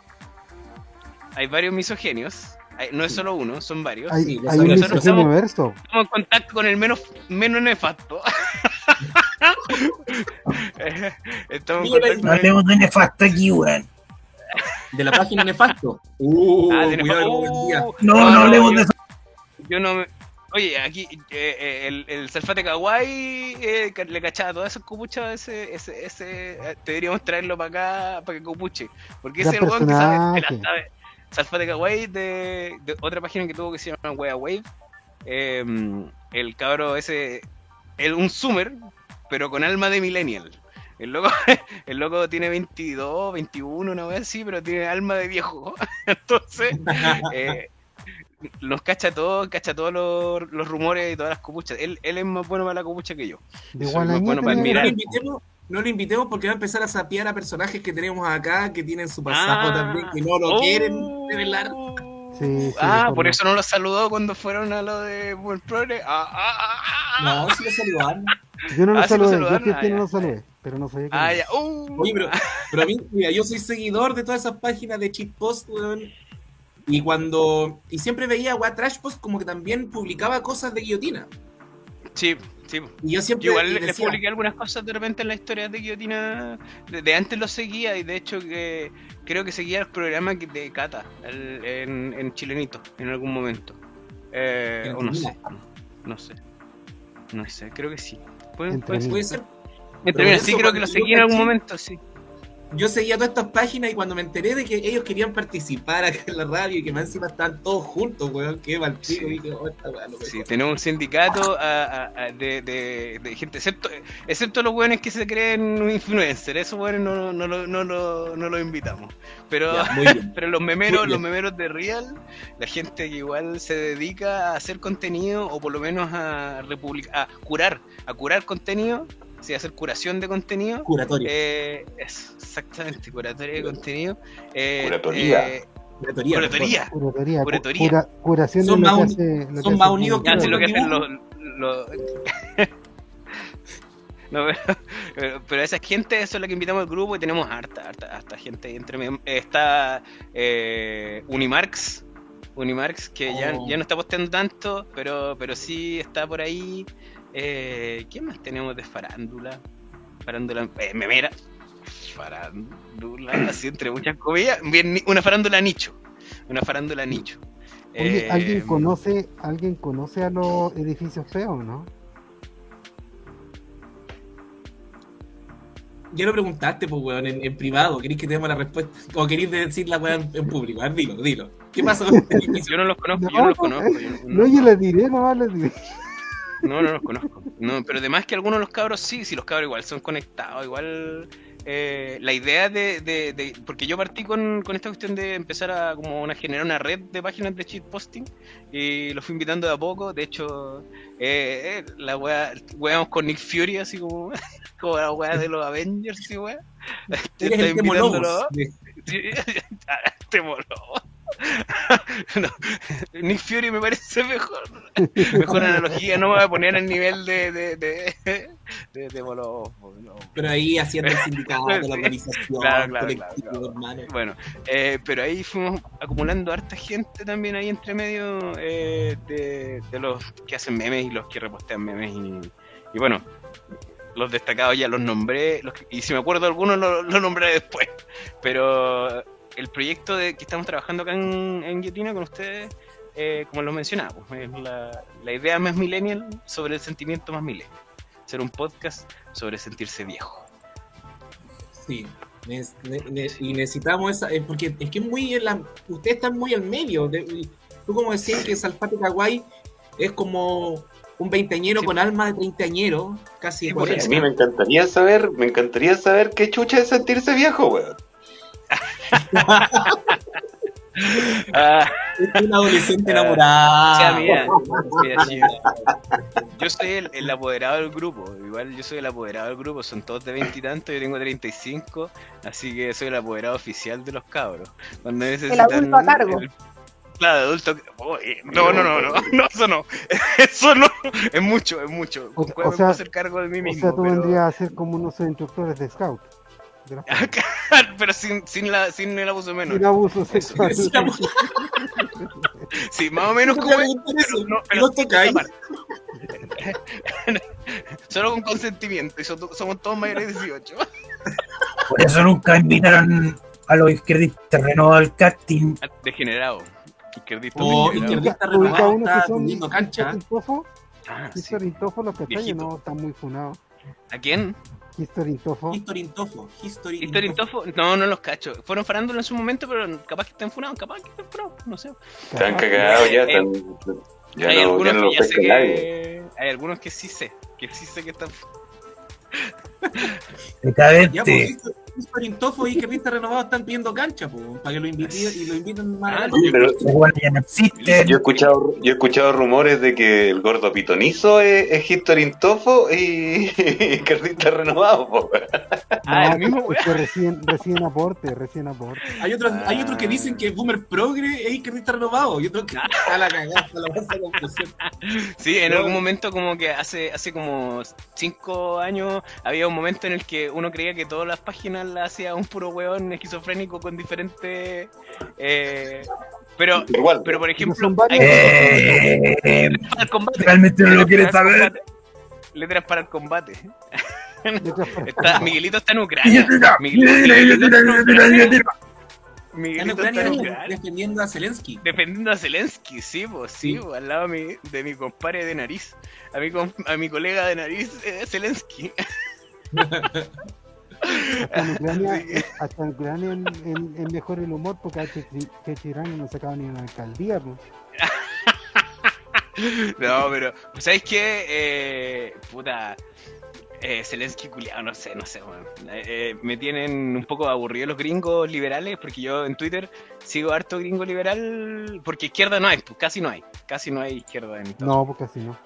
Speaker 6: hay varios misogenios, hay- no es solo uno, son varios.
Speaker 7: Hay,
Speaker 5: Sí,
Speaker 7: hay un
Speaker 6: estamos-. Estamos en contacto con el menos, menos nefasto. Estamos
Speaker 3: No hablemos de nefasto aquí, weón.
Speaker 5: De la página Nefasto. Uh,
Speaker 6: Ah, de
Speaker 5: cuidado,
Speaker 6: nefasto. Uh,
Speaker 3: No, no hablemos
Speaker 6: yo-
Speaker 3: de eso.
Speaker 6: Yo no me... Oye, aquí eh, eh, el, el Salfate Kawaii eh, le cachaba todas esas copuchas, ese, ese, ese, eh, deberíamos traerlo para acá para que copuche, porque ese es el weón que sabe, la. Salfate Kawaii de, de otra página que tuvo que se llama Wea Wave, eh, el cabro ese, el, un Summer, pero con alma de millennial. El loco, el loco tiene 22, 21, una vez así, pero tiene alma de viejo. Entonces, eh, nos cacha todo, cacha todos los, los rumores y todas las copuchas. Él, él es más bueno para la copucha que yo.
Speaker 7: De
Speaker 6: Soy más bueno para
Speaker 7: me-
Speaker 5: No
Speaker 6: admirar.
Speaker 5: lo invitemos, no lo invitemos porque va a empezar a sapear a personajes que tenemos acá que tienen su pasado
Speaker 6: Ah.
Speaker 5: también, que no lo
Speaker 6: Oh.
Speaker 5: quieren revelar.
Speaker 7: Sí, sí,
Speaker 6: ah, por eso no los saludó cuando fueron a lo de Buen Progre. Ah, ah, ah, ah, ah.
Speaker 5: No, sí lo saludaron.
Speaker 7: Yo no lo
Speaker 6: Ah, sí lo
Speaker 7: saludé, yo que no lo saludé, pero no sabía que
Speaker 6: Ah, ya. Uh.
Speaker 5: Oye, pero, pero a mí, mira, yo soy seguidor de todas esas páginas de cheatpost, weón. Y cuando. Y siempre veía a Trashpost como que también publicaba cosas de guillotina.
Speaker 6: Sí, sí.
Speaker 5: Y yo siempre.
Speaker 6: Yo igual
Speaker 5: y
Speaker 6: les
Speaker 5: decía,
Speaker 6: publiqué algunas cosas de repente en la historia de Guillotina. De, de antes lo seguía y de hecho que creo que seguía el programa que- de Cata el- en, en Chilenito en algún momento. Eh,
Speaker 5: ¿En
Speaker 6: o no sé. No sé. No sé, creo que sí. Puede, ser. Entre mira, sí, creo que lo
Speaker 5: cuando
Speaker 6: seguí
Speaker 5: yo
Speaker 6: en algún momento, sí.
Speaker 5: Yo seguía todas estas páginas y cuando me enteré de que ellos querían participar acá en la radio y que más encima estaban todos juntos, weón, qué mal
Speaker 6: Sí.
Speaker 5: dije, oh, esta lo
Speaker 6: Sí, tenemos un sindicato a- a- a- de, de- de gente, excepto, excepto los buenos que se creen influencers, esos buenos no, no, no, lo- no los invitamos. Pero,
Speaker 5: Ya,
Speaker 6: pero los memeros, los memeros de Real, la gente que igual se dedica a hacer contenido o por lo menos a, a curar, a curar contenido, sí, hacer curación de contenido.
Speaker 5: Curatoria.
Speaker 6: Eh, eso, exactamente, curatoria de contenido. Eh,
Speaker 4: Curatoría.
Speaker 6: eh,
Speaker 5: curatoría.
Speaker 6: curatoría.
Speaker 7: Curatoría, cu-
Speaker 6: Curatoría.
Speaker 7: cura- curación
Speaker 5: Son
Speaker 7: lo
Speaker 5: más
Speaker 7: hace- lo
Speaker 5: son más
Speaker 7: hace
Speaker 5: unidos que
Speaker 6: lo que hacen los. No, pero, pero- pero esa gente, eso es la que invitamos al grupo y tenemos harta, harta, harta gente ahí entre. Está eh, Unimarx, Unimarx que ya,
Speaker 5: Oh.
Speaker 6: ya no está posteando tanto, pero, pero sí está por ahí. Eh, ¿Quién más tenemos de farándula? Farándula, eh, memera. Farándula, así entre muchas comillas. Bien, una farándula nicho. Una farándula nicho.
Speaker 7: Oye,
Speaker 6: Eh,
Speaker 7: ¿alguien conoce, ¿alguien conoce a los edificios feos, no?
Speaker 5: Ya lo preguntaste, pues, weón, en, en privado. ¿Queréis que te demos la respuesta? O queréis decir la weón en, público? A ver, dilo, dilo. ¿Qué pasa con este edificio?
Speaker 6: Yo no los conozco, yo
Speaker 7: No,
Speaker 6: no los conozco. yo
Speaker 7: No, yo le diré, nomás le diré.
Speaker 6: No, no los conozco. No, pero además que algunos de los cabros sí, sí, los cabros igual son conectados, igual eh, la idea de, de, de- porque yo partí con, con esta cuestión de empezar a como una generar una red de páginas de cheat posting y los fui invitando de a poco, de hecho eh, eh, la wea, weamos con Nick Fury así como, como la wea de los Avengers y wea. Sí, te moló. No, Nick Fury me parece mejor. Mejor analogía, no me voy a poner al nivel de. de, de, de, de no.
Speaker 5: Pero ahí haciendo el sindicato,
Speaker 6: Sí.
Speaker 5: la organización,
Speaker 6: Claro, claro,
Speaker 5: colectivo,
Speaker 6: claro. Bueno, eh, pero ahí fuimos acumulando harta gente también ahí entre medio eh, de, de los que hacen memes y los que repostean memes. Y, y bueno, los destacados ya los nombré, los y si me acuerdo de algunos los lo nombraré después. Pero el proyecto de que estamos trabajando acá en, en Guillotina con ustedes eh, como lo mencionaba, pues, es la, la idea más millennial sobre el sentimiento más millennial. Ser un podcast sobre sentirse viejo.
Speaker 5: Sí. Ne- ne- ne- y necesitamos esa, eh, porque es que es muy en la, ustedes están muy al medio. de- y tú como decías que Salfate Kawaii es como un veinteañero
Speaker 6: Sí.
Speaker 5: con alma de treintañero, casi
Speaker 6: Sí,
Speaker 5: por
Speaker 4: A mí me encantaría saber, me encantaría saber qué chucha es sentirse viejo, weón.
Speaker 6: Ah,
Speaker 5: Es un adolescente
Speaker 6: Ah, o
Speaker 5: enamorado.
Speaker 6: sea, mira, mira, sí, yo soy el, el apoderado del grupo, igual yo soy el apoderado del grupo, son todos de veintitantos, yo tengo 35, así que soy el apoderado oficial de los cabros. Cuando necesitan
Speaker 8: adulto a cargo.
Speaker 6: el- claro, adulto. No, no, no, no, no, eso no, eso no, es mucho, es mucho.
Speaker 7: O-
Speaker 6: ¿Cómo
Speaker 7: o
Speaker 6: me
Speaker 7: sea-
Speaker 6: puedo hacer cargo de mí
Speaker 7: O
Speaker 6: mismo?
Speaker 7: sea, tú
Speaker 6: pero,
Speaker 7: vendrías a ser como unos instructores de scout.
Speaker 6: pero sin, sin, la, sin el abuso menor.
Speaker 7: Sin abuso sexual.
Speaker 5: Sin abuso.
Speaker 6: Sí, más o menos como pero no, pero parte. Solo con consentimiento, y so- somos todos mayores de 18.
Speaker 3: Por eso nunca invitaron a los izquierdistas renovados al casting.
Speaker 6: Degenerado. Izquierdista
Speaker 5: Oh,
Speaker 6: degenerado.
Speaker 5: izquierdista
Speaker 7: Ubica
Speaker 5: renovado está
Speaker 7: que son
Speaker 5: cancha.
Speaker 6: Ah, sí.
Speaker 7: Los cachayos
Speaker 6: Viejito.
Speaker 7: no están muy funados.
Speaker 6: ¿A quién?
Speaker 7: Historintofo.
Speaker 5: Historintofo. History
Speaker 6: ¿History Intofo? No, no los cacho. Fueron farándula en su momento, pero capaz que están funados, capaz que están funados, no sé.
Speaker 4: Están cagados ya, están, ya
Speaker 6: hay
Speaker 4: no, ya
Speaker 6: algunos
Speaker 4: no lo
Speaker 6: que ya sé que... Hay algunos que sí sé, que sí sé que están...
Speaker 5: Ya, pues, Historintofo y izquierdista renovado están pidiendo cancha, pues, para que lo inviten y lo inviten más
Speaker 6: Ah,
Speaker 4: pero yo he escuchado, yo he escuchado rumores de que el gordo pitonizo es, es Historintofo y, y renovado, po.
Speaker 6: Ah, el mismo
Speaker 7: que recién, recién aporte, recién aporte.
Speaker 5: Hay otros, hay
Speaker 6: Ah.
Speaker 5: otros que dicen que Boomer Progre es izquierdista renovado y otros que está la cagada, está la bolsa de.
Speaker 6: Sí, en algún momento como que hace hace como cinco años había un momento en el que uno creía que todas las páginas las hacía un puro weón esquizofrénico con diferentes... eh, pero,
Speaker 4: Igual.
Speaker 6: pero por ejemplo,
Speaker 7: varios.
Speaker 6: hay
Speaker 3: Eh,
Speaker 6: para el combate.
Speaker 3: realmente no lo
Speaker 6: Letras
Speaker 3: quieres
Speaker 6: para el
Speaker 3: saber.
Speaker 6: combate. Letras para el combate. Está, Miguelito está en Ucrania. Miguelito, Miguelito está en Ucrania.
Speaker 5: Está en
Speaker 6: Miguelito está
Speaker 5: Ucrania
Speaker 6: en Ucrania.
Speaker 5: defendiendo a Zelensky.
Speaker 6: Defendiendo a Zelensky, sí, pues sí, pues, al lado de mi, de mi compadre de nariz. A mi, a mi colega de nariz, eh, Zelensky.
Speaker 7: Hasta en Ucrania,
Speaker 6: Sí.
Speaker 7: hasta en Ucrania en, en- en mejor el humor porque a Chechirán no sacaba ni una alcaldía. pues.
Speaker 6: No, pero, pues, ¿sabes qué? Eh, puta, eh, Zelensky culiado, no sé, no sé. Eh, eh, me tienen un poco aburrido los gringos liberales, porque yo en Twitter sigo harto gringo liberal, porque izquierda no hay, pues casi no hay, casi no hay izquierda en todo.
Speaker 7: No, porque así no.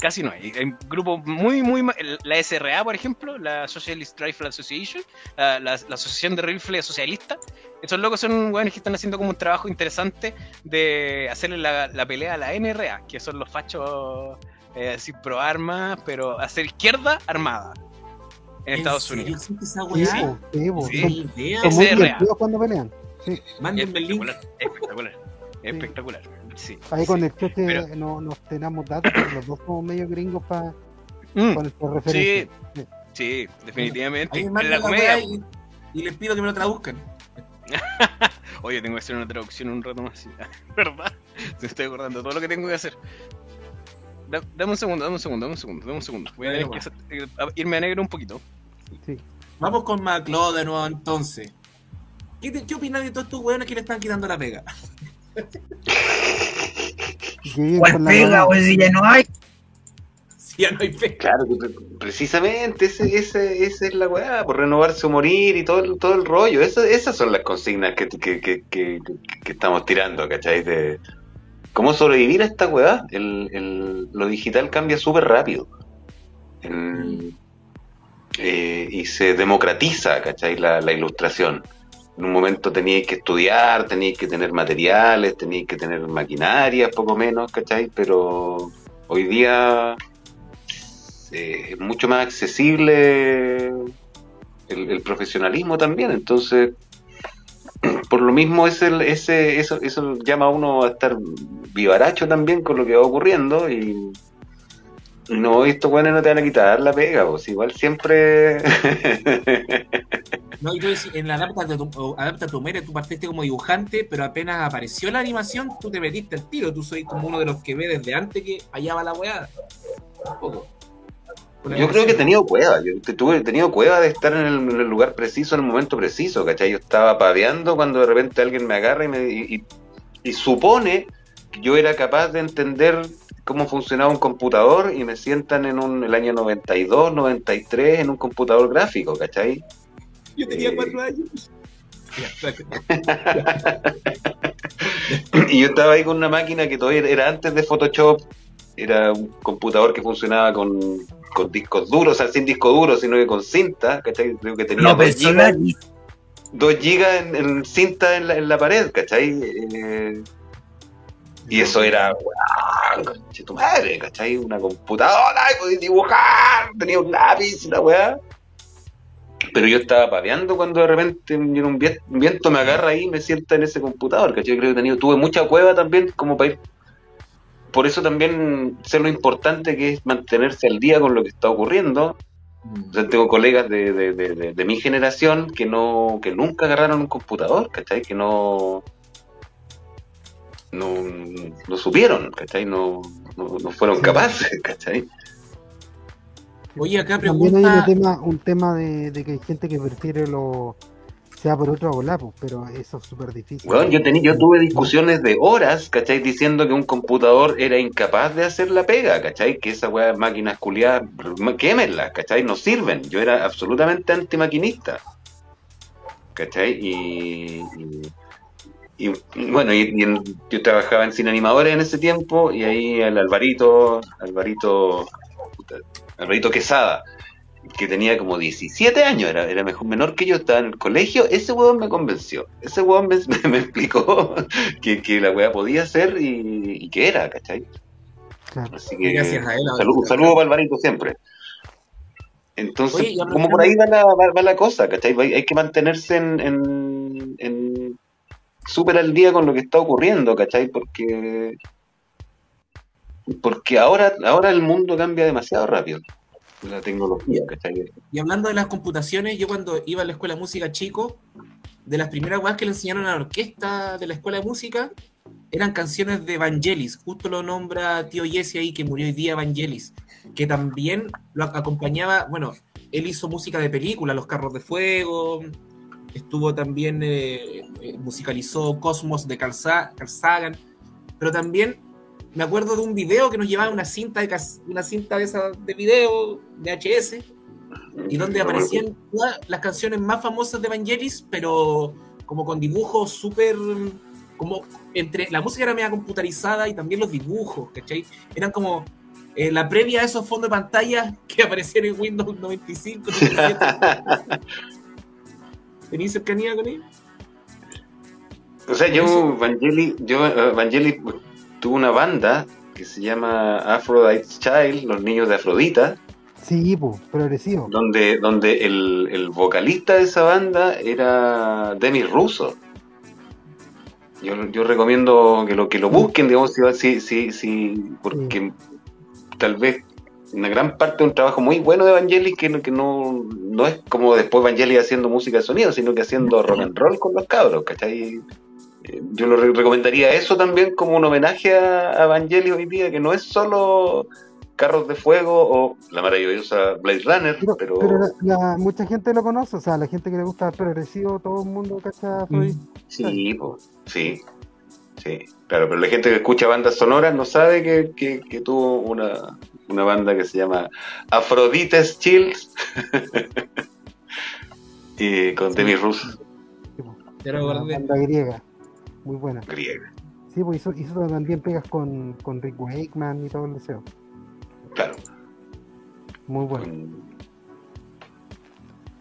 Speaker 6: Casi no hay. Hay grupos muy, muy. La SRA, por ejemplo, la Socialist Rifle Association, la, la- la Asociación de Rifle Socialista. Esos locos son weones que están haciendo como un trabajo interesante de hacerle la, la pelea a la NRA, que son los fachos eh, así pro armas, pero hacer izquierda armada en Estados
Speaker 5: serio
Speaker 6: Unidos.
Speaker 5: esa
Speaker 7: Sí,
Speaker 5: weá?
Speaker 7: Son, son muy cuando pelean. Sí.
Speaker 5: Mándenme el link.
Speaker 6: Espectacular, espectacular, espectacular. Sí.
Speaker 7: Ahí
Speaker 6: sí.
Speaker 7: con el Cheche
Speaker 6: pero-
Speaker 7: no, nos tenemos datos, pero los dos somos medio gringos para
Speaker 6: Mm,
Speaker 7: nuestra referencia. Sí.
Speaker 6: sí, definitivamente. En la comedia,
Speaker 5: y, y les pido que me lo traduzcan.
Speaker 6: Oye, tengo que hacer una traducción un rato más. ¿Verdad? Me estoy acordando de todo lo que tengo que hacer. Da- dame un segundo, dame un segundo, dame un segundo, dame un segundo. Voy a tener que eh, a- irme a negro un poquito.
Speaker 7: Sí.
Speaker 5: Vamos con McLeod de nuevo entonces. ¿Qué, te- qué opinas de todos estos weones que le están quitando la pega?
Speaker 3: ¿Cuál
Speaker 7: la
Speaker 3: pega, güey, si ya no hay?
Speaker 5: Si ya no hay pega.
Speaker 4: Claro, precisamente ese, ese, esa es la weá, por renovarse o morir y todo, el- todo el rollo. Esa- esas son las consignas que, que, que, que, que estamos tirando, ¿cachai? De cómo sobrevivir a esta weá. El, el, lo digital cambia súper rápido. Eh, y se democratiza, ¿cachai? La, la ilustración. En un momento teníais que estudiar, teníais que tener materiales, teníais que tener maquinaria, poco menos, ¿cachai? Pero hoy día eh, es mucho más accesible el, el profesionalismo también. Entonces, por lo mismo es el, ese, eso, eso llama a uno a estar vivaracho también con lo que va ocurriendo y, No, estos weones no te van a quitar la pega, pues igual siempre.
Speaker 5: No, y tú decís, en la adapta tu, adapta tu mere, tú partiste como dibujante, pero apenas apareció la animación, tú te metiste al tiro. Tú soy como uno de los que ve desde antes que allá va la weá. Un poco.
Speaker 4: Yo creo que he tenido cueva, yo tuve, he tenido cueva de estar en el, en el lugar preciso, en el momento preciso, ¿cachai? Yo estaba paveando cuando de repente alguien me agarra y, me, y, y- y supone que yo era capaz de entender cómo funcionaba un computador y me sientan en un, el año 92, 93 en un computador gráfico, ¿cachai?
Speaker 5: Yo tenía
Speaker 4: Eh.
Speaker 5: cuatro años.
Speaker 4: Y yo estaba ahí con una máquina que todavía era antes de Photoshop, era un computador que funcionaba con, con discos duros, o sea, sin disco duro, sino que con cinta, ¿cachai? Creo que tenía
Speaker 3: No,
Speaker 4: 2 gigas,
Speaker 3: personal.
Speaker 4: 2 gigas en, en cinta en la, en la pared, ¿cachai? Eh, y eso era, conche tu madre, ¿cachai? Una computadora, y podía dibujar, tenía un lápiz, una weá. Pero yo estaba paveando cuando de repente viene un viento, me agarra ahí y me sienta en ese computador, ¿cachai? Yo creo que tenido, tuve mucha cueva también como para ir. Por eso también sé lo importante que es mantenerse al día con lo que está ocurriendo. O sea, tengo colegas de, de, de, de- de mi generación que no que nunca agarraron un computador, ¿cachai? Que no no, no supieron, ¿cachai? No, no, no fueron
Speaker 7: Sí.
Speaker 4: capaces, ¿cachai?
Speaker 5: Oye, acá
Speaker 7: También hay un
Speaker 5: pregunta.
Speaker 7: tema, un tema de, de que hay gente que prefiere lo sea por otra bola, pues, pero eso es súper difícil.
Speaker 4: Weón, yo, tení- yo tuve discusiones de horas, ¿cachai? Diciendo que un computador era incapaz de hacer la pega, ¿cachai? Que esas weas máquinas culiadas, quémenlas, ¿cachai? No sirven. Yo era absolutamente antimaquinista, ¿cachai? Y, y, y, bueno, y, y en- yo trabajaba en cine animadores en ese tiempo y ahí el Alvarito, Alvarito, puta, Alvarito Quesada, que tenía como 17 años, era, era mejor, menor que yo, estaba en el colegio, ese huevón me convenció, ese huevón me, me- me explicó que, que la weá podía ser y, y que era, ¿cachai?
Speaker 7: Claro.
Speaker 4: Así que
Speaker 5: Gracias a él,
Speaker 4: un saludo, un saludo para Alvarito siempre. Entonces,
Speaker 5: Oye,
Speaker 4: como por ahí va la, va, va la cosa, ¿cachai? Hay, hay que mantenerse en, en, en súper al día con lo que está ocurriendo, ¿cachai? Porque porque ahora, ahora el mundo cambia demasiado rápido. La tecnología, ¿cachai?
Speaker 5: Y hablando de las computaciones, yo cuando iba a la escuela de música chico, de las primeras weas que le enseñaron a la orquesta de la escuela de música, eran canciones de Vangelis. Justo lo nombra tío Jesse ahí, que murió hoy día Vangelis. Que también lo acompañaba, bueno, él hizo música de película, Los Carros de Fuego, estuvo también, eh, eh, musicalizó Cosmos de Carl, Sa- Carl Sagan, pero también me acuerdo de un video que nos llevaba una cinta de, una cinta de, esa, de video, de HS, y donde aparecían todas las canciones más famosas de Vangelis, pero como con dibujos súper. como entre. La música era media computarizada y también los dibujos, ¿cachai? Eran como eh, la previa a esos fondos de pantalla que aparecían en Windows 95, 97. ¿Tenéis cercanía con ellos?
Speaker 4: O sea, yo, Vangelis, yo, eh, Vangelis tuvo una banda que se llama Aphrodite's Child, los niños de Afrodita,
Speaker 7: Sí, pues, progresivo.
Speaker 4: donde, donde el, el vocalista de esa banda era Demis Russo. Yo, yo recomiendo que lo que lo busquen, digamos, si, si, si, si- porque tal vez una gran parte de un trabajo muy bueno de Vangelis que, no- que no, no es como después Vangelis haciendo música de sonido, sino que haciendo rock and roll con los cabros, ¿cachai? Eh, Yo lo re- recomendaría eso también como un homenaje a, a Vangelis hoy día, que no es solo Carros de Fuego o la maravillosa Blade Runner,
Speaker 7: Pero,
Speaker 4: pero,
Speaker 7: pero la- la- mucha gente lo conoce, o sea, la gente que le gusta el progresivo, todo el mundo cacha Afrodite.
Speaker 4: sí, po, sí, sí, claro, pero la gente que escucha bandas sonoras no sabe que, que- que tuvo una, una banda que se llama Aphrodite's Chills y con Demi Russo,
Speaker 5: Ya lo
Speaker 7: Una banda griega, muy buena.
Speaker 4: griega,
Speaker 7: Sí, pues hizo, hizo también pegas con, con Rick Wakeman y todo el deseo.
Speaker 4: claro.
Speaker 7: Muy bueno.
Speaker 4: con-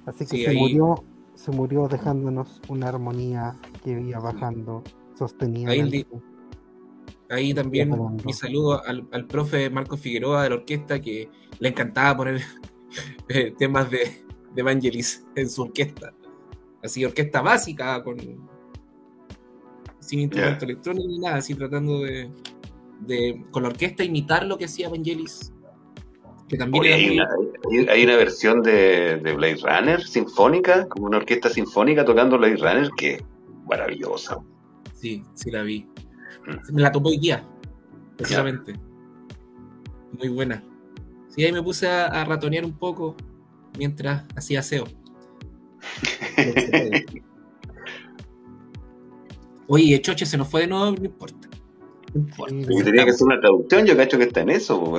Speaker 7: Así que
Speaker 5: Sí,
Speaker 7: se
Speaker 5: ahí-
Speaker 7: murió, se murió dejándonos una armonía que iba bajando, sostenida.
Speaker 5: Ahí Ahí también mi saludo al, al profe Marco Figueroa de la orquesta que le encantaba poner eh, temas de, de Vangelis en su orquesta. Así, orquesta básica, con sin instrumento electrónico ni nada, así tratando de, de con la orquesta imitar lo que hacía Vangelis que también
Speaker 4: Oye, hay,
Speaker 5: muy-
Speaker 4: una, hay- hay una versión de, de Blade Runner sinfónica, como una orquesta sinfónica tocando Blade Runner, que es maravillosa.
Speaker 5: Sí, sí la vi. Me la topó hoy día, precisamente. Muy buena. Sí, ahí me puse a, a ratonear un poco mientras hacía aseo. Oye, Choche se nos fue de nuevo, no importa.
Speaker 4: Y tenía que hacer una traducción, yo cacho que está en eso.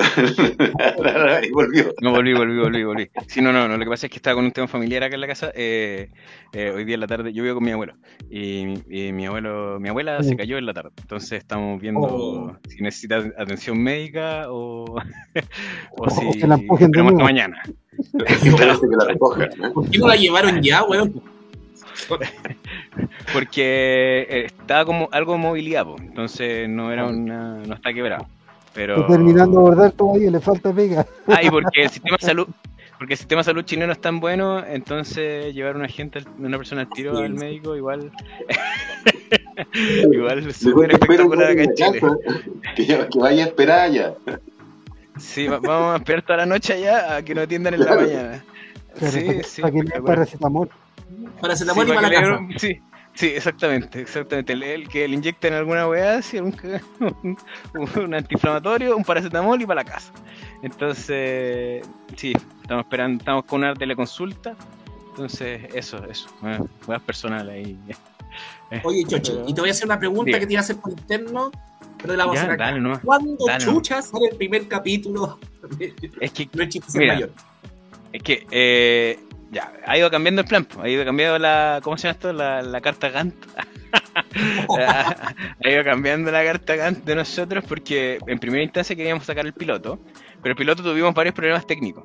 Speaker 4: y volvió.
Speaker 6: No, volví, volví, volví, volví. Sí, no, no, no, lo que pasa es que estaba con un tema familiar acá en la casa. eh, eh, hoy día en la tarde, yo vivo con mi abuelo. Y, y mi abuelo, mi abuela se cayó en la tarde. Entonces estamos viendo
Speaker 5: Oh.
Speaker 6: si necesita atención médica o, o si
Speaker 7: que la
Speaker 6: mañana.
Speaker 4: ¿eh?
Speaker 5: ¿Por qué no la llevaron ya, weón?
Speaker 6: Porque eh, estaba como algo de movilidad, po. entonces no era una, no está quebrado. Pero
Speaker 7: Está terminando de bordar todavía, le falta pega.
Speaker 6: Ah, y porque el sistema de salud, porque el sistema de salud chileno es tan bueno, entonces llevar una gente, una persona al tiro al médico igual igual súper espectacular acá en Chile.
Speaker 4: que, ya- que vaya a esperar allá.
Speaker 6: Sí, va- vamos a esperar toda la noche allá a que nos atiendan en la mañana.
Speaker 7: Claro,
Speaker 6: Sí,
Speaker 7: para,
Speaker 6: sí,
Speaker 7: para. Paracetamol.
Speaker 6: Sí,
Speaker 5: y para la casa.
Speaker 6: un- sí, sí, exactamente, exactamente. El, el que le inyecten alguna weá, sí, un, un, un antiinflamatorio, un paracetamol y para la casa. Entonces, sí, estamos esperando, estamos con una teleconsulta. Entonces, eso, eso, weá, weas personales ahí.
Speaker 5: Oye, Choche, y te voy a hacer una pregunta
Speaker 6: Diga.
Speaker 5: que te iba a hacer por interno, pero te la vamos a hacer
Speaker 6: dale.
Speaker 5: ¿Cuándo
Speaker 6: Dale
Speaker 5: chucha sale el primer capítulo?
Speaker 6: Es que,
Speaker 5: No es
Speaker 6: Mira.
Speaker 5: mayor.
Speaker 6: es que, eh, ya, ha ido cambiando el plan, po, ha ido cambiando la, ¿cómo se llama esto? La, la carta Gantt. ha ido cambiando la carta Gantt de nosotros porque en primera instancia queríamos sacar el piloto, pero el piloto tuvimos varios problemas técnicos.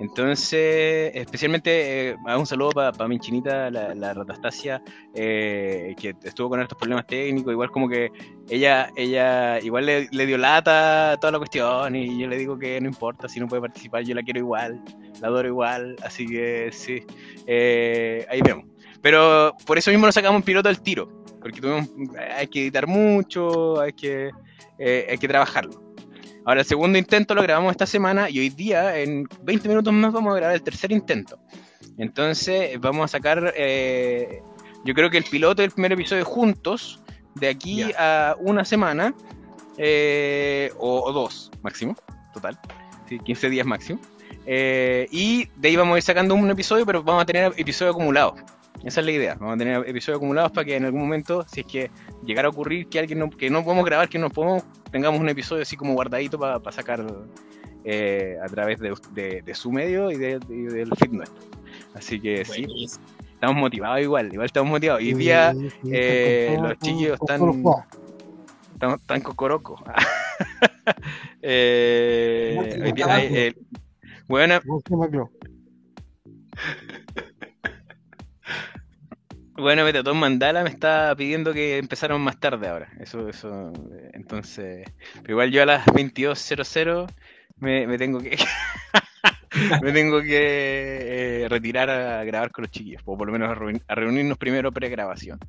Speaker 6: Entonces, especialmente, eh, un saludo para mi chinita, la, la Ratastasia, eh, que estuvo con estos problemas técnicos, igual como que ella, ella igual le, dio lata toda la cuestión y yo le digo que no importa si no puede participar, yo la quiero igual, la adoro igual, así que sí, eh, ahí vemos. Pero por eso mismo nos sacamos un piloto al tiro, porque tuvimos, hay que editar mucho, hay que, eh, hay que trabajarlo. Ahora, el segundo intento lo grabamos esta semana y hoy día, en 20 minutos más, vamos a grabar el tercer intento. Entonces, vamos a sacar, eh, yo creo que el piloto del primer episodio juntos, de aquí a una semana, eh, o, o dos máximo, total, sí, 15 días máximo. Eh, y de ahí vamos a ir sacando un episodio, pero vamos a tener episodios acumulados. Esa es la idea. Vamos a tener episodios acumulados para que en algún momento, si es que llegara a ocurrir que alguien no, que no podemos grabar, que no podemos, tengamos un episodio así como guardadito para sacar eh, a través de, de- de su medio y, de- y del feed nuestro. Así que sí, estamos motivados igual, igual estamos motivados. Hoy día eh, los chiquillos están- estamos tan cocoroco. eh, hoy día hay, eh, bueno, Bueno, Metatón Mandala me está pidiendo que empezaron más tarde ahora. Eso, eso. eh, Entonces. Pero igual yo a las 22.00 me, me tengo que. me tengo que eh, retirar a grabar con los chiquillos. O por lo menos a reunirnos primero pre-grabación.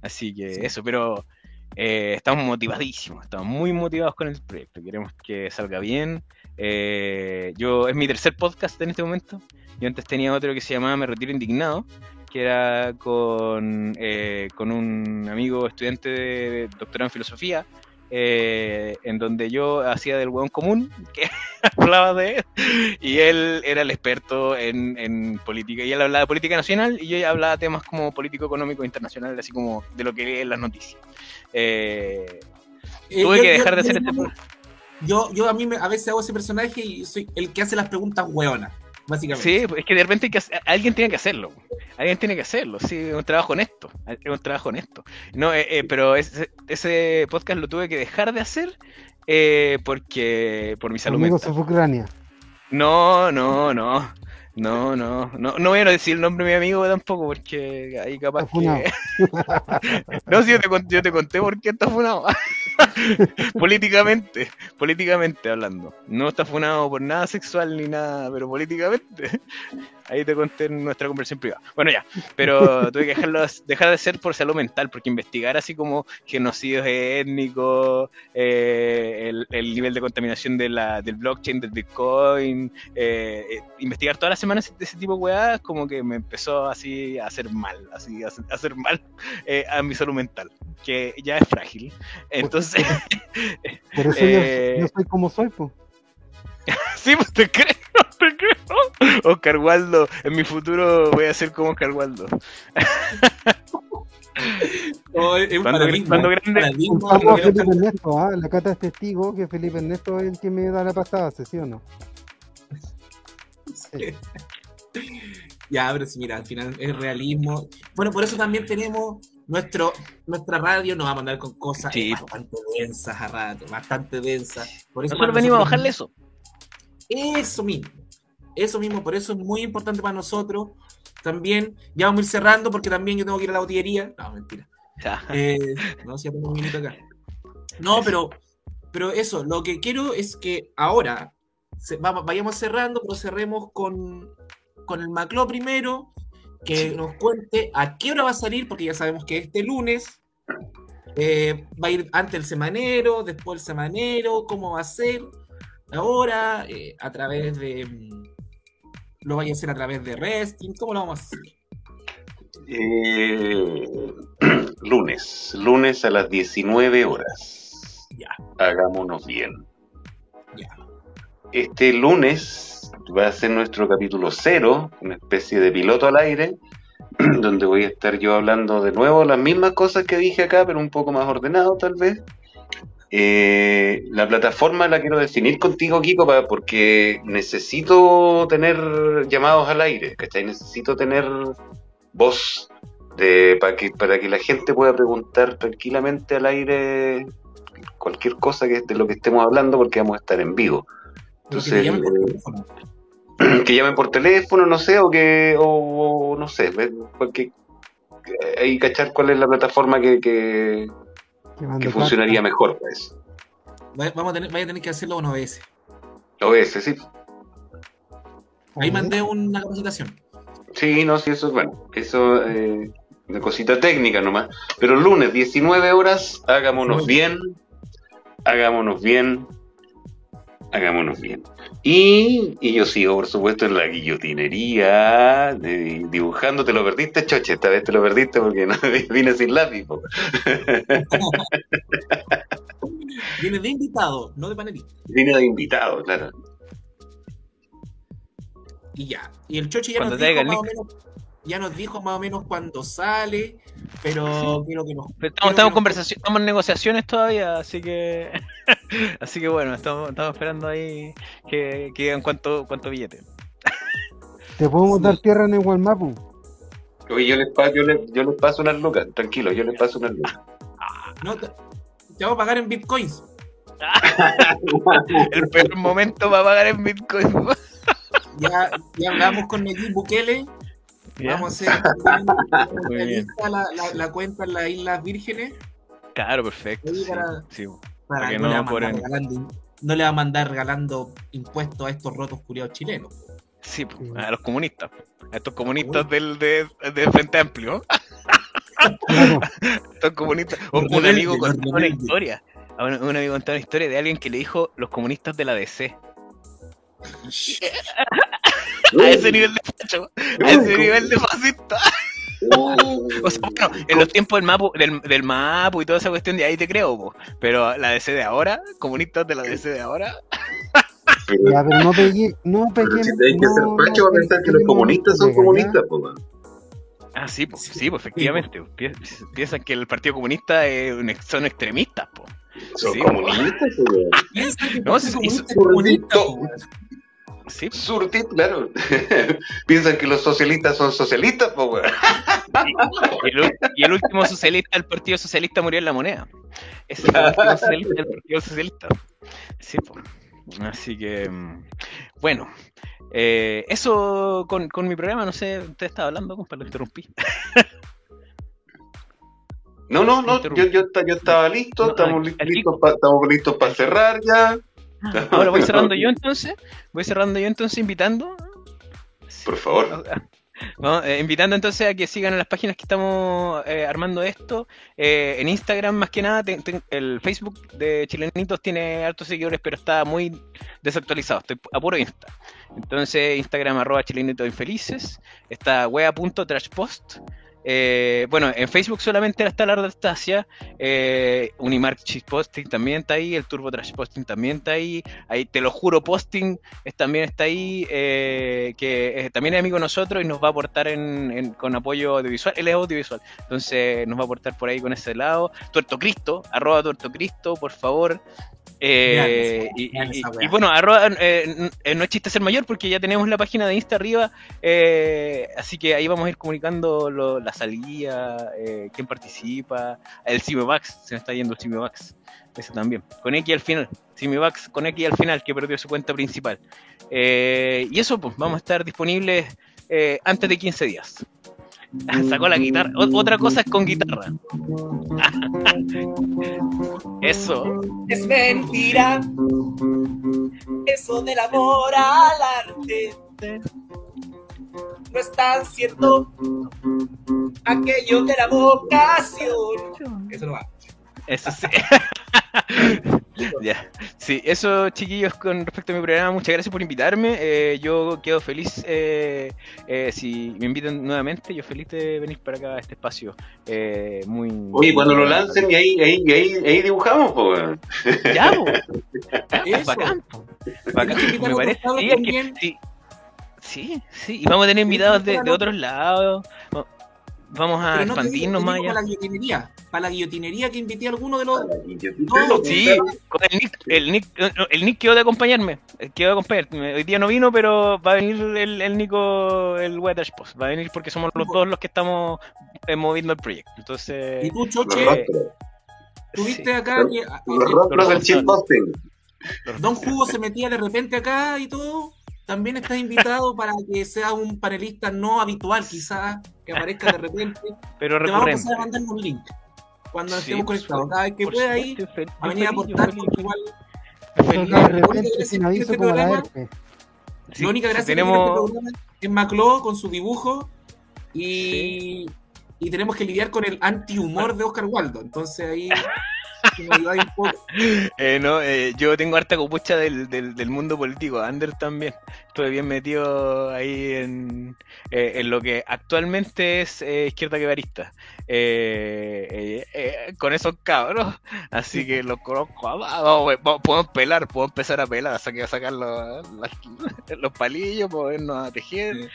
Speaker 6: Así que eso, pero. eh, estamos motivadísimos. Estamos muy motivados con el proyecto. Queremos que salga bien. Eh, yo. Es mi tercer podcast en este momento. Yo antes tenía otro que se llamaba Me Retiro Indignado que era con, eh, con un amigo estudiante de doctorado en filosofía, eh, en donde yo hacía del hueón común, que hablaba de él, y él era el experto en, en política, y él hablaba de política nacional, y yo hablaba de temas como político, económico, internacional, así como de lo que lee en las noticias. Eh,
Speaker 5: Eh,
Speaker 6: tuve
Speaker 5: yo-
Speaker 6: que
Speaker 5: yo-
Speaker 6: dejar de
Speaker 5: yo-
Speaker 6: hacer este...
Speaker 5: Yo, yo a mí me- a veces hago ese personaje y soy el que hace las preguntas hueonas, básicamente.
Speaker 6: Sí, es que de repente hay que hacer- alguien tiene que hacerlo. Alguien tiene que hacerlo, sí, es un trabajo honesto. Es un trabajo honesto. No, eh, eh, pero ese, ese podcast lo tuve que dejar de hacer eh, porque por mi salud
Speaker 7: Amigo
Speaker 6: mental.
Speaker 7: Ucrania.
Speaker 6: No, no, no. No, no, no, no voy a decir el nombre de mi amigo tampoco porque ahí capaz que... no, si yo te, yo te conté por qué está funado. políticamente, políticamente hablando. No está funado por nada sexual ni nada, pero políticamente. Ahí te conté en nuestra conversación privada. Bueno, ya, pero tuve que dejarlo, dejar de ser por salud mental, porque investigar así como genocidios étnicos, eh, el, el, nivel de contaminación de la, del blockchain, del bitcoin, eh, eh investigar todas las semanas de ese tipo de weas, como que me empezó así a hacer mal, así a hacer mal eh, a mi salud mental, que ya es frágil. Entonces.
Speaker 7: Por eso yo, yo soy como soy, pues.
Speaker 6: sí, pues te creo, te creo. Oscar Waldo, en mi futuro voy a ser como Oscar Waldo.
Speaker 7: No, es un cuando, paradigma, cuando grande, paradigma, Felipe Ernesto, ¿ah? la cata es testigo que Felipe Ernesto es el que me da la pasada, ¿sí o no?
Speaker 5: Sí. Ya, pero sí, mira, al final es realismo. Bueno, por eso también tenemos nuestro, nuestra radio, nos va a mandar con cosas sí. bastante densas a rato, bastante densas.
Speaker 6: Por eso nosotros venimos a bajarle eso.
Speaker 5: Eso mismo. Eso mismo, por eso es muy importante para nosotros. También, ya vamos a ir cerrando porque también yo tengo que ir a la botillería. No, mentira. Eh, no, si ya tengo un minuto acá. No, pero, pero eso, lo que quiero es que ahora se, vamos, vayamos cerrando, pero cerremos con, con el Macló primero, que nos cuente a qué hora va a salir, porque ya sabemos que este lunes eh, va a ir antes el semanero, después el semanero, cómo va a ser ahora, eh, a través de. Mm, lo vaya a hacer a través de Resting, ¿cómo lo vamos a hacer?
Speaker 4: Eh, lunes, lunes a las 19 horas. Ya. Hagámonos bien. Ya. Este lunes va a ser nuestro capítulo cero, una especie de piloto al aire, donde voy a estar yo hablando de nuevo las mismas cosas que dije acá, pero un poco más ordenado tal vez. Eh, la plataforma la quiero definir contigo, Kiko, porque necesito tener llamados al aire, ¿cachai? Necesito tener voz de, para, que, para que la gente pueda preguntar tranquilamente al aire cualquier cosa que de lo que estemos hablando, porque vamos a estar en vivo. Entonces, que, llamen eh, que llamen por teléfono, no sé, o que, o, no sé, porque hay que cachar cuál es la plataforma que, que que funcionaría mejor eso.
Speaker 5: Vamos a tener, vaya a tener que hacerlo con OBS.
Speaker 4: OBS, sí.
Speaker 5: Ahí mandé una capacitación.
Speaker 4: Sí, no, sí, eso es bueno. Eso, eh, una cosita técnica nomás. Pero el lunes, 19 horas, hagámonos bien. Hagámonos bien. Hagámonos bien. Y, y, yo sigo, por supuesto, en la guillotinería, dibujando. ¿Te lo perdiste, Choche? Esta vez te lo perdiste porque no vine sin lápiz.
Speaker 5: Viene de invitado, no de panelista.
Speaker 4: Vine de invitado, claro.
Speaker 5: Y ya. Y el Choche ya nos dijo más o menos ya nos dijo más o menos cuándo sale, pero quiero que nos.
Speaker 6: estamos, estamos, estamos en negociaciones todavía, así que. así que bueno, estamos, estamos esperando ahí que, que digan cuánto, cuánto billete.
Speaker 7: Te podemos dar tierra en el Walmapu.
Speaker 4: Oye, yo les, paso, yo, les, yo les paso unas lucas, tranquilo, yo les paso unas lucas.
Speaker 5: No, te, te vamos a pagar en bitcoins.
Speaker 6: el peor momento para pagar en bitcoins.
Speaker 5: ya, ya hablamos con Nayib Bukele Vamos a hacer la, la, la, cuenta en las Islas Vírgenes.
Speaker 6: Claro, perfecto.
Speaker 5: Para, que no, le va a mandar regalando impuestos a estos rotos curiados chilenos.
Speaker 6: Sí, a los comunistas. A estos comunistas del, de, del Frente Amplio. estos comunistas. Un, amigo contó una historia. Un, amigo contó una historia de alguien que le dijo los comunistas de la DC. a ese nivel de facho, a ese nivel de fascista. o sea, bueno, en los tiempos del Mapu, del, del Mapu y toda esa cuestión de ahí te creo, po. pero la DC de ahora, comunistas de la DC de ahora.
Speaker 7: ya, pero no pegué, no pegué.
Speaker 4: Si te hay que ser facho, va a pensar que los comunistas son comunistas, po.
Speaker 6: Ah, sí, pues, sí, pues efectivamente. Piensan que el Partido Comunista es un, son extremistas, po.
Speaker 4: Son sí, comunistas, po. No,
Speaker 6: si, comunista,
Speaker 4: Sí. Surtit, claro. Piensan que los socialistas son socialistas, pues,
Speaker 6: y, el, último socialista del Partido Socialista murió en la moneda. Es el último socialista del Partido Socialista. Sí, pues. Así que, mm, bueno, eh, eso con, con, mi programa, no sé, usted estaba hablando, compadre, lo interrumpí.
Speaker 4: No, no, no, yo, yo, yo estaba listo,
Speaker 6: No,
Speaker 4: estamos, listos pa- estamos listos para cerrar ya.
Speaker 6: Ahora voy cerrando yo entonces. Voy cerrando yo entonces invitando.
Speaker 4: Por favor.
Speaker 6: No, eh, invitando entonces a que sigan en las páginas que estamos eh, armando esto. Eh, en Instagram, más que nada, el Facebook de Chilenitos tiene altos seguidores, pero está muy desactualizado. Estoy a puro Insta. Entonces, Instagram arroba Chilenitos Infelices. Está wea.trashpost. Eh, bueno, en Facebook solamente está la Anastasia. Eh, Unimark Cheese Posting también está ahí. El Turbo Trash Posting también está ahí. Ahí te lo juro, Posting es- también está ahí. eh, que eh, también es amigo de nosotros y nos va a aportar en, en- con apoyo audiovisual. Él es audiovisual. Entonces nos va a aportar por ahí con ese lado. Tuerto Cristo, arroba Tuerto Cristo, por favor. Eh, y, bueno, arroba, eh, no es chiste ser mayor porque ya tenemos la página de Insta arriba, eh, así que ahí vamos a ir comunicando lo- la salida, eh, quién participa, el Cimebax, se me está yendo el Cimebax, ese también, con X al final, Cimebax con X al final que perdió su cuenta principal. Eh, y eso, pues vamos a estar disponibles eh, antes de 15 días. Sacó la guitarra. Otra cosa es con guitarra. Eso.
Speaker 2: Es mentira. Eso del amor al arte. No es tan cierto. Aquello de la vocación. Eso no va.
Speaker 6: Eso sí. Ya. Sí, eso chiquillos con respecto a mi programa, muchas gracias por invitarme. Eh, yo quedo feliz eh, eh, si me invitan nuevamente, yo feliz de venir para acá a este espacio. Eh, muy
Speaker 4: Oye, cuando lo lancen y ahí, ahí, ahí, ahí dibujamos, pues.
Speaker 6: Ya,
Speaker 5: Eso.
Speaker 6: bacán. Bacán, me parece. Sí, es que- sí, sí, sí, y vamos a tener invitados de, de otros lados. Va- Vamos a
Speaker 5: no
Speaker 6: expandirnos más allá.
Speaker 5: para la guillotinería. Para la guillotinería que invité a alguno de los.
Speaker 4: No,
Speaker 6: Sí, con el Nick, el Nick, el Nick quedó de acompañarme, eh, quedó de acompañarme. Hoy día no vino, pero va a venir el, el Nico, el Weather Post. Va a venir porque somos los dos los que estamos eh, moviendo el proyecto. Entonces,
Speaker 5: Y tú,
Speaker 4: Los
Speaker 5: Choche, tuviste
Speaker 6: sí.
Speaker 5: acá. que- eh,
Speaker 4: los rostros del chip posting.
Speaker 5: Don Jugo se metía de repente acá y todo. También estás invitado para que sea un panelista no habitual, quizás, que aparezca de repente.
Speaker 6: pero
Speaker 5: Te vamos a
Speaker 6: recurrente.
Speaker 5: pasar a mandar un link cuando
Speaker 6: Sí,
Speaker 5: estemos conectados. Cada vez que pueda ahí, a venir a aportar, igual este
Speaker 7: la
Speaker 5: única gracia
Speaker 6: tenemos...
Speaker 5: que tiene este programa es Macló con su dibujo y, y tenemos que lidiar con el anti-humor de Oscar Waldo. Entonces ahí si me ayudáis un poco.
Speaker 6: Eh, no, eh, yo tengo harta copucha del, del, del mundo político, Ander también. Estuve bien metido ahí en, eh, en lo que actualmente es izquierda guevarista. Eh, con esos cabros, así que los conozco. Vamos, vamos, podemos pelar, puedo empezar a pelar, sacar, sacar los, las- los palillos, ponernos a tejer,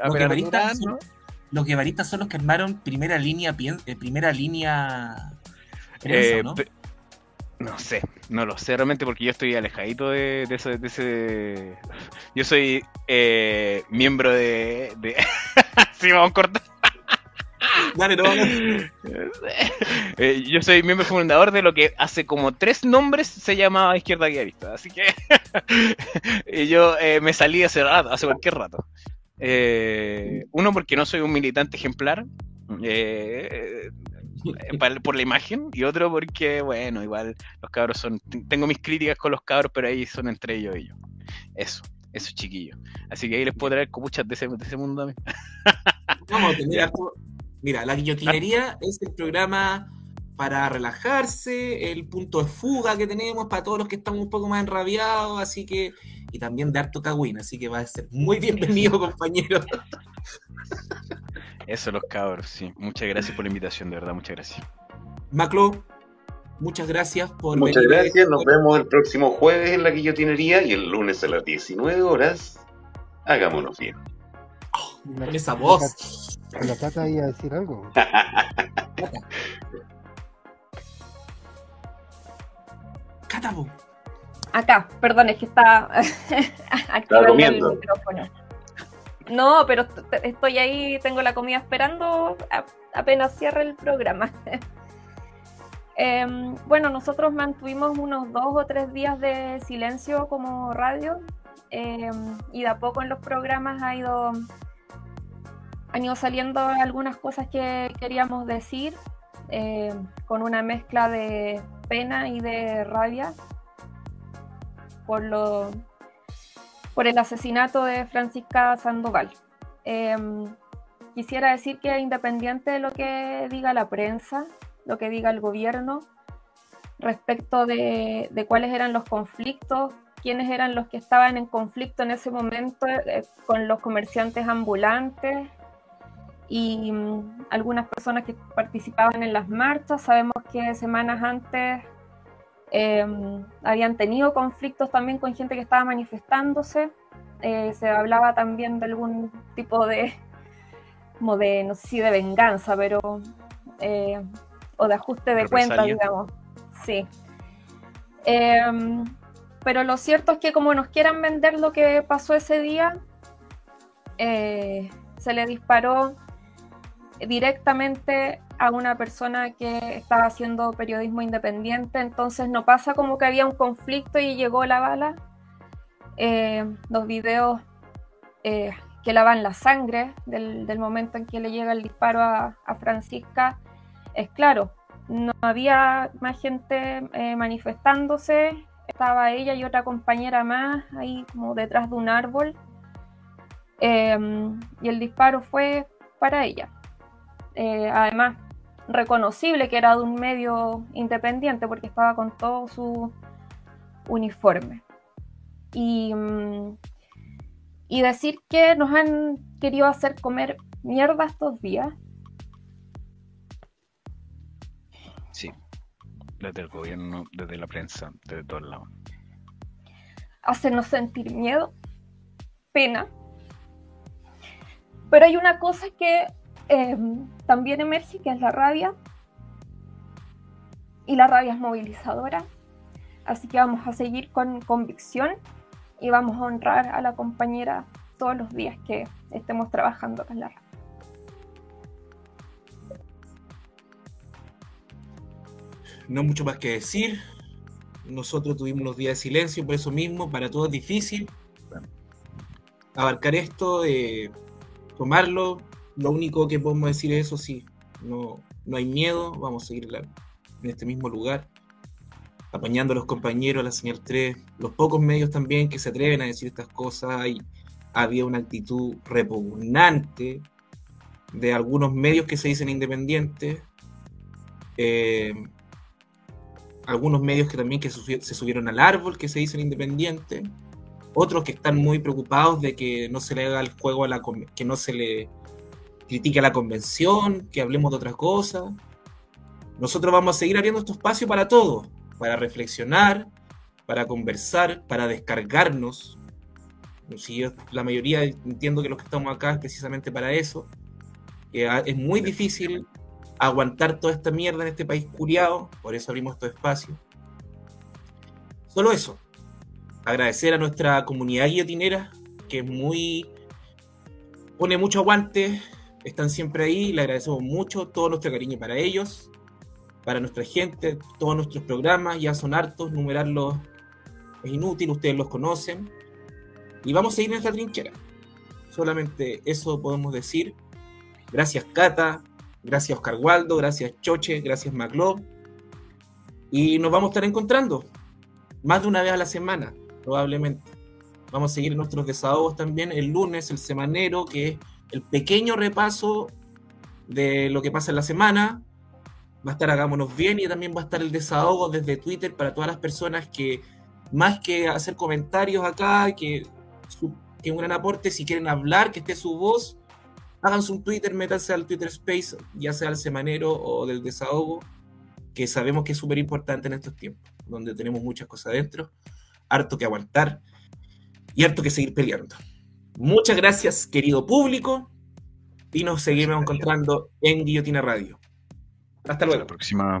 Speaker 6: a
Speaker 5: Los
Speaker 6: pelar durazno.
Speaker 5: son, los son los que armaron primera línea, eh, primera línea
Speaker 6: Eh,
Speaker 5: ¿no?
Speaker 6: sé, no lo sé realmente porque yo estoy alejadito de, de ese, de ese- Yo soy eh, miembro de... de... sí, vamos a cortar.
Speaker 5: Dale, no, no.
Speaker 6: Eh, yo soy miembro fundador de lo que hace como tres nombres se llamaba Izquierda Guiavista, así que y yo eh, me salí hace rato, hace cualquier rato. Eh, uno porque no soy un militante ejemplar, eh, por la imagen, y otro porque, bueno, igual los cabros son, tengo mis críticas con los cabros, pero ahí son entre ellos y yo. Eso, eso chiquillo. Así que ahí les puedo traer copuchas de ese, de ese mundo a mí.
Speaker 5: Vamos a tener harto- Mira, la guillotinería es el programa para relajarse, el punto de fuga que tenemos para todos los que estamos un poco más enrabiados, así que, y también de harto cagüín, así que va a ser muy bienvenido, compañero.
Speaker 6: Eso los cabros, sí. Muchas gracias por la invitación, de verdad, muchas gracias.
Speaker 5: Maclo, muchas gracias por
Speaker 4: Muchas
Speaker 5: venir.
Speaker 4: gracias, nos vemos el próximo jueves en la guillotinería y el lunes a las 19 horas. Hagámonos bien.
Speaker 5: Con esa voz.
Speaker 7: La Cata iba a decir algo.
Speaker 5: Cátabo.
Speaker 8: Acá, perdón, es que está activando el micrófono. No, pero estoy ahí, tengo la comida esperando apenas cierre el programa. Em, bueno, nosotros mantuvimos unos dos o tres días de silencio como radio em, y de a poco en los programas ha ido, han ido saliendo algunas cosas que queríamos decir eh, con una mezcla de pena y de rabia por, lo, por el asesinato de Francisca Sandoval. Em, quisiera decir que independiente de lo que diga la prensa, lo que diga el gobierno, respecto de, cuáles eran los conflictos, quiénes eran los que estaban en conflicto en ese momento eh, con los comerciantes ambulantes, y mm, algunas personas que participaban en las marchas. Sabemos que semanas antes em, habían tenido conflictos también con gente que estaba manifestándose. Eh, se hablaba también de algún tipo de, como de, no sé si de venganza, pero, eh, o de ajuste de cuentas, digamos. Sí. Em, pero lo cierto es que como nos quieran vender lo que pasó ese día, eh, se le disparó directamente a una persona que estaba haciendo periodismo independiente, entonces no pasa como que había un conflicto y llegó la bala. Eh, los videos eh, que lavan la sangre del, momento en que le llega el disparo a, Francisca, es claro, no había más gente eh, manifestándose, estaba ella y otra compañera más ahí como detrás de un árbol, y el disparo fue para ella. Eh, además reconocible que era de un medio independiente porque estaba con todo su uniforme. Y, mm, y decir que nos han querido hacer comer mierda estos días.
Speaker 6: Sí, desde el gobierno, desde la prensa, desde todos lados.
Speaker 8: Hacernos sentir miedo, pena. Pero hay una cosa que Em, también emerge, que es la rabia. Y la rabia es movilizadora. Así que vamos a seguir con convicción y vamos a honrar a la compañera todos los días que estemos trabajando con la radio.
Speaker 5: No mucho más que decir. Nosotros tuvimos unos días de silencio, por eso mismo, para todos es difícil abarcar esto, eh, tomarlo, lo único que podemos decir es eso, sí, no, no hay miedo, vamos a seguir en este mismo lugar, apañando a los compañeros, a la señal 3, los pocos medios también que se atreven a decir estas cosas, hay, había una actitud repugnante de algunos medios que se dicen independientes, eh, algunos medios que también que se subieron al árbol, que se dicen independientes, otros que están muy preocupados de que no se le haga el juego a la que no se le critique a la convención, que hablemos de otras cosas. Nosotros vamos a seguir abriendo este espacio para todo, para reflexionar, para conversar, para descargarnos. Si la mayoría entiendo que los que estamos acá es precisamente para eso. es muy difícil aguantar toda esta mierda en este país curiado, por eso abrimos este espacio. Solo eso. Agradecer a nuestra comunidad guillotinera, que es muy. pone mucho aguante, están siempre ahí, le agradecemos mucho todo nuestro cariño para ellos, para nuestra gente, todos nuestros programas, ya son hartos, numerarlos es inútil, ustedes los conocen, y vamos a seguir en esta trinchera. Solamente eso podemos decir. Gracias Cata, gracias Oscar Waldo, gracias Choche, gracias Maclov, y nos vamos a estar encontrando más de una vez a la semana, probablemente. Vamos a seguir nuestros desahogos también el lunes, el semanero, que es el pequeño repaso de lo que pasa en la semana. Va a estar Hagámonos Bien y también va a estar el desahogo desde Twitter para todas las personas que, más que hacer comentarios acá, que, que un gran aporte, si quieren hablar, que esté su voz, háganse un Twitter, métanse al Twitter Space, ya sea al semanero o del desahogo, que sabemos que es súper importante en estos tiempos, donde tenemos muchas cosas dentro, harto que aguantar y harto que seguir peleando. Muchas gracias, querido público, y nos seguimos encontrando en Guillotina Radio. Hasta luego.
Speaker 6: Hasta la próxima.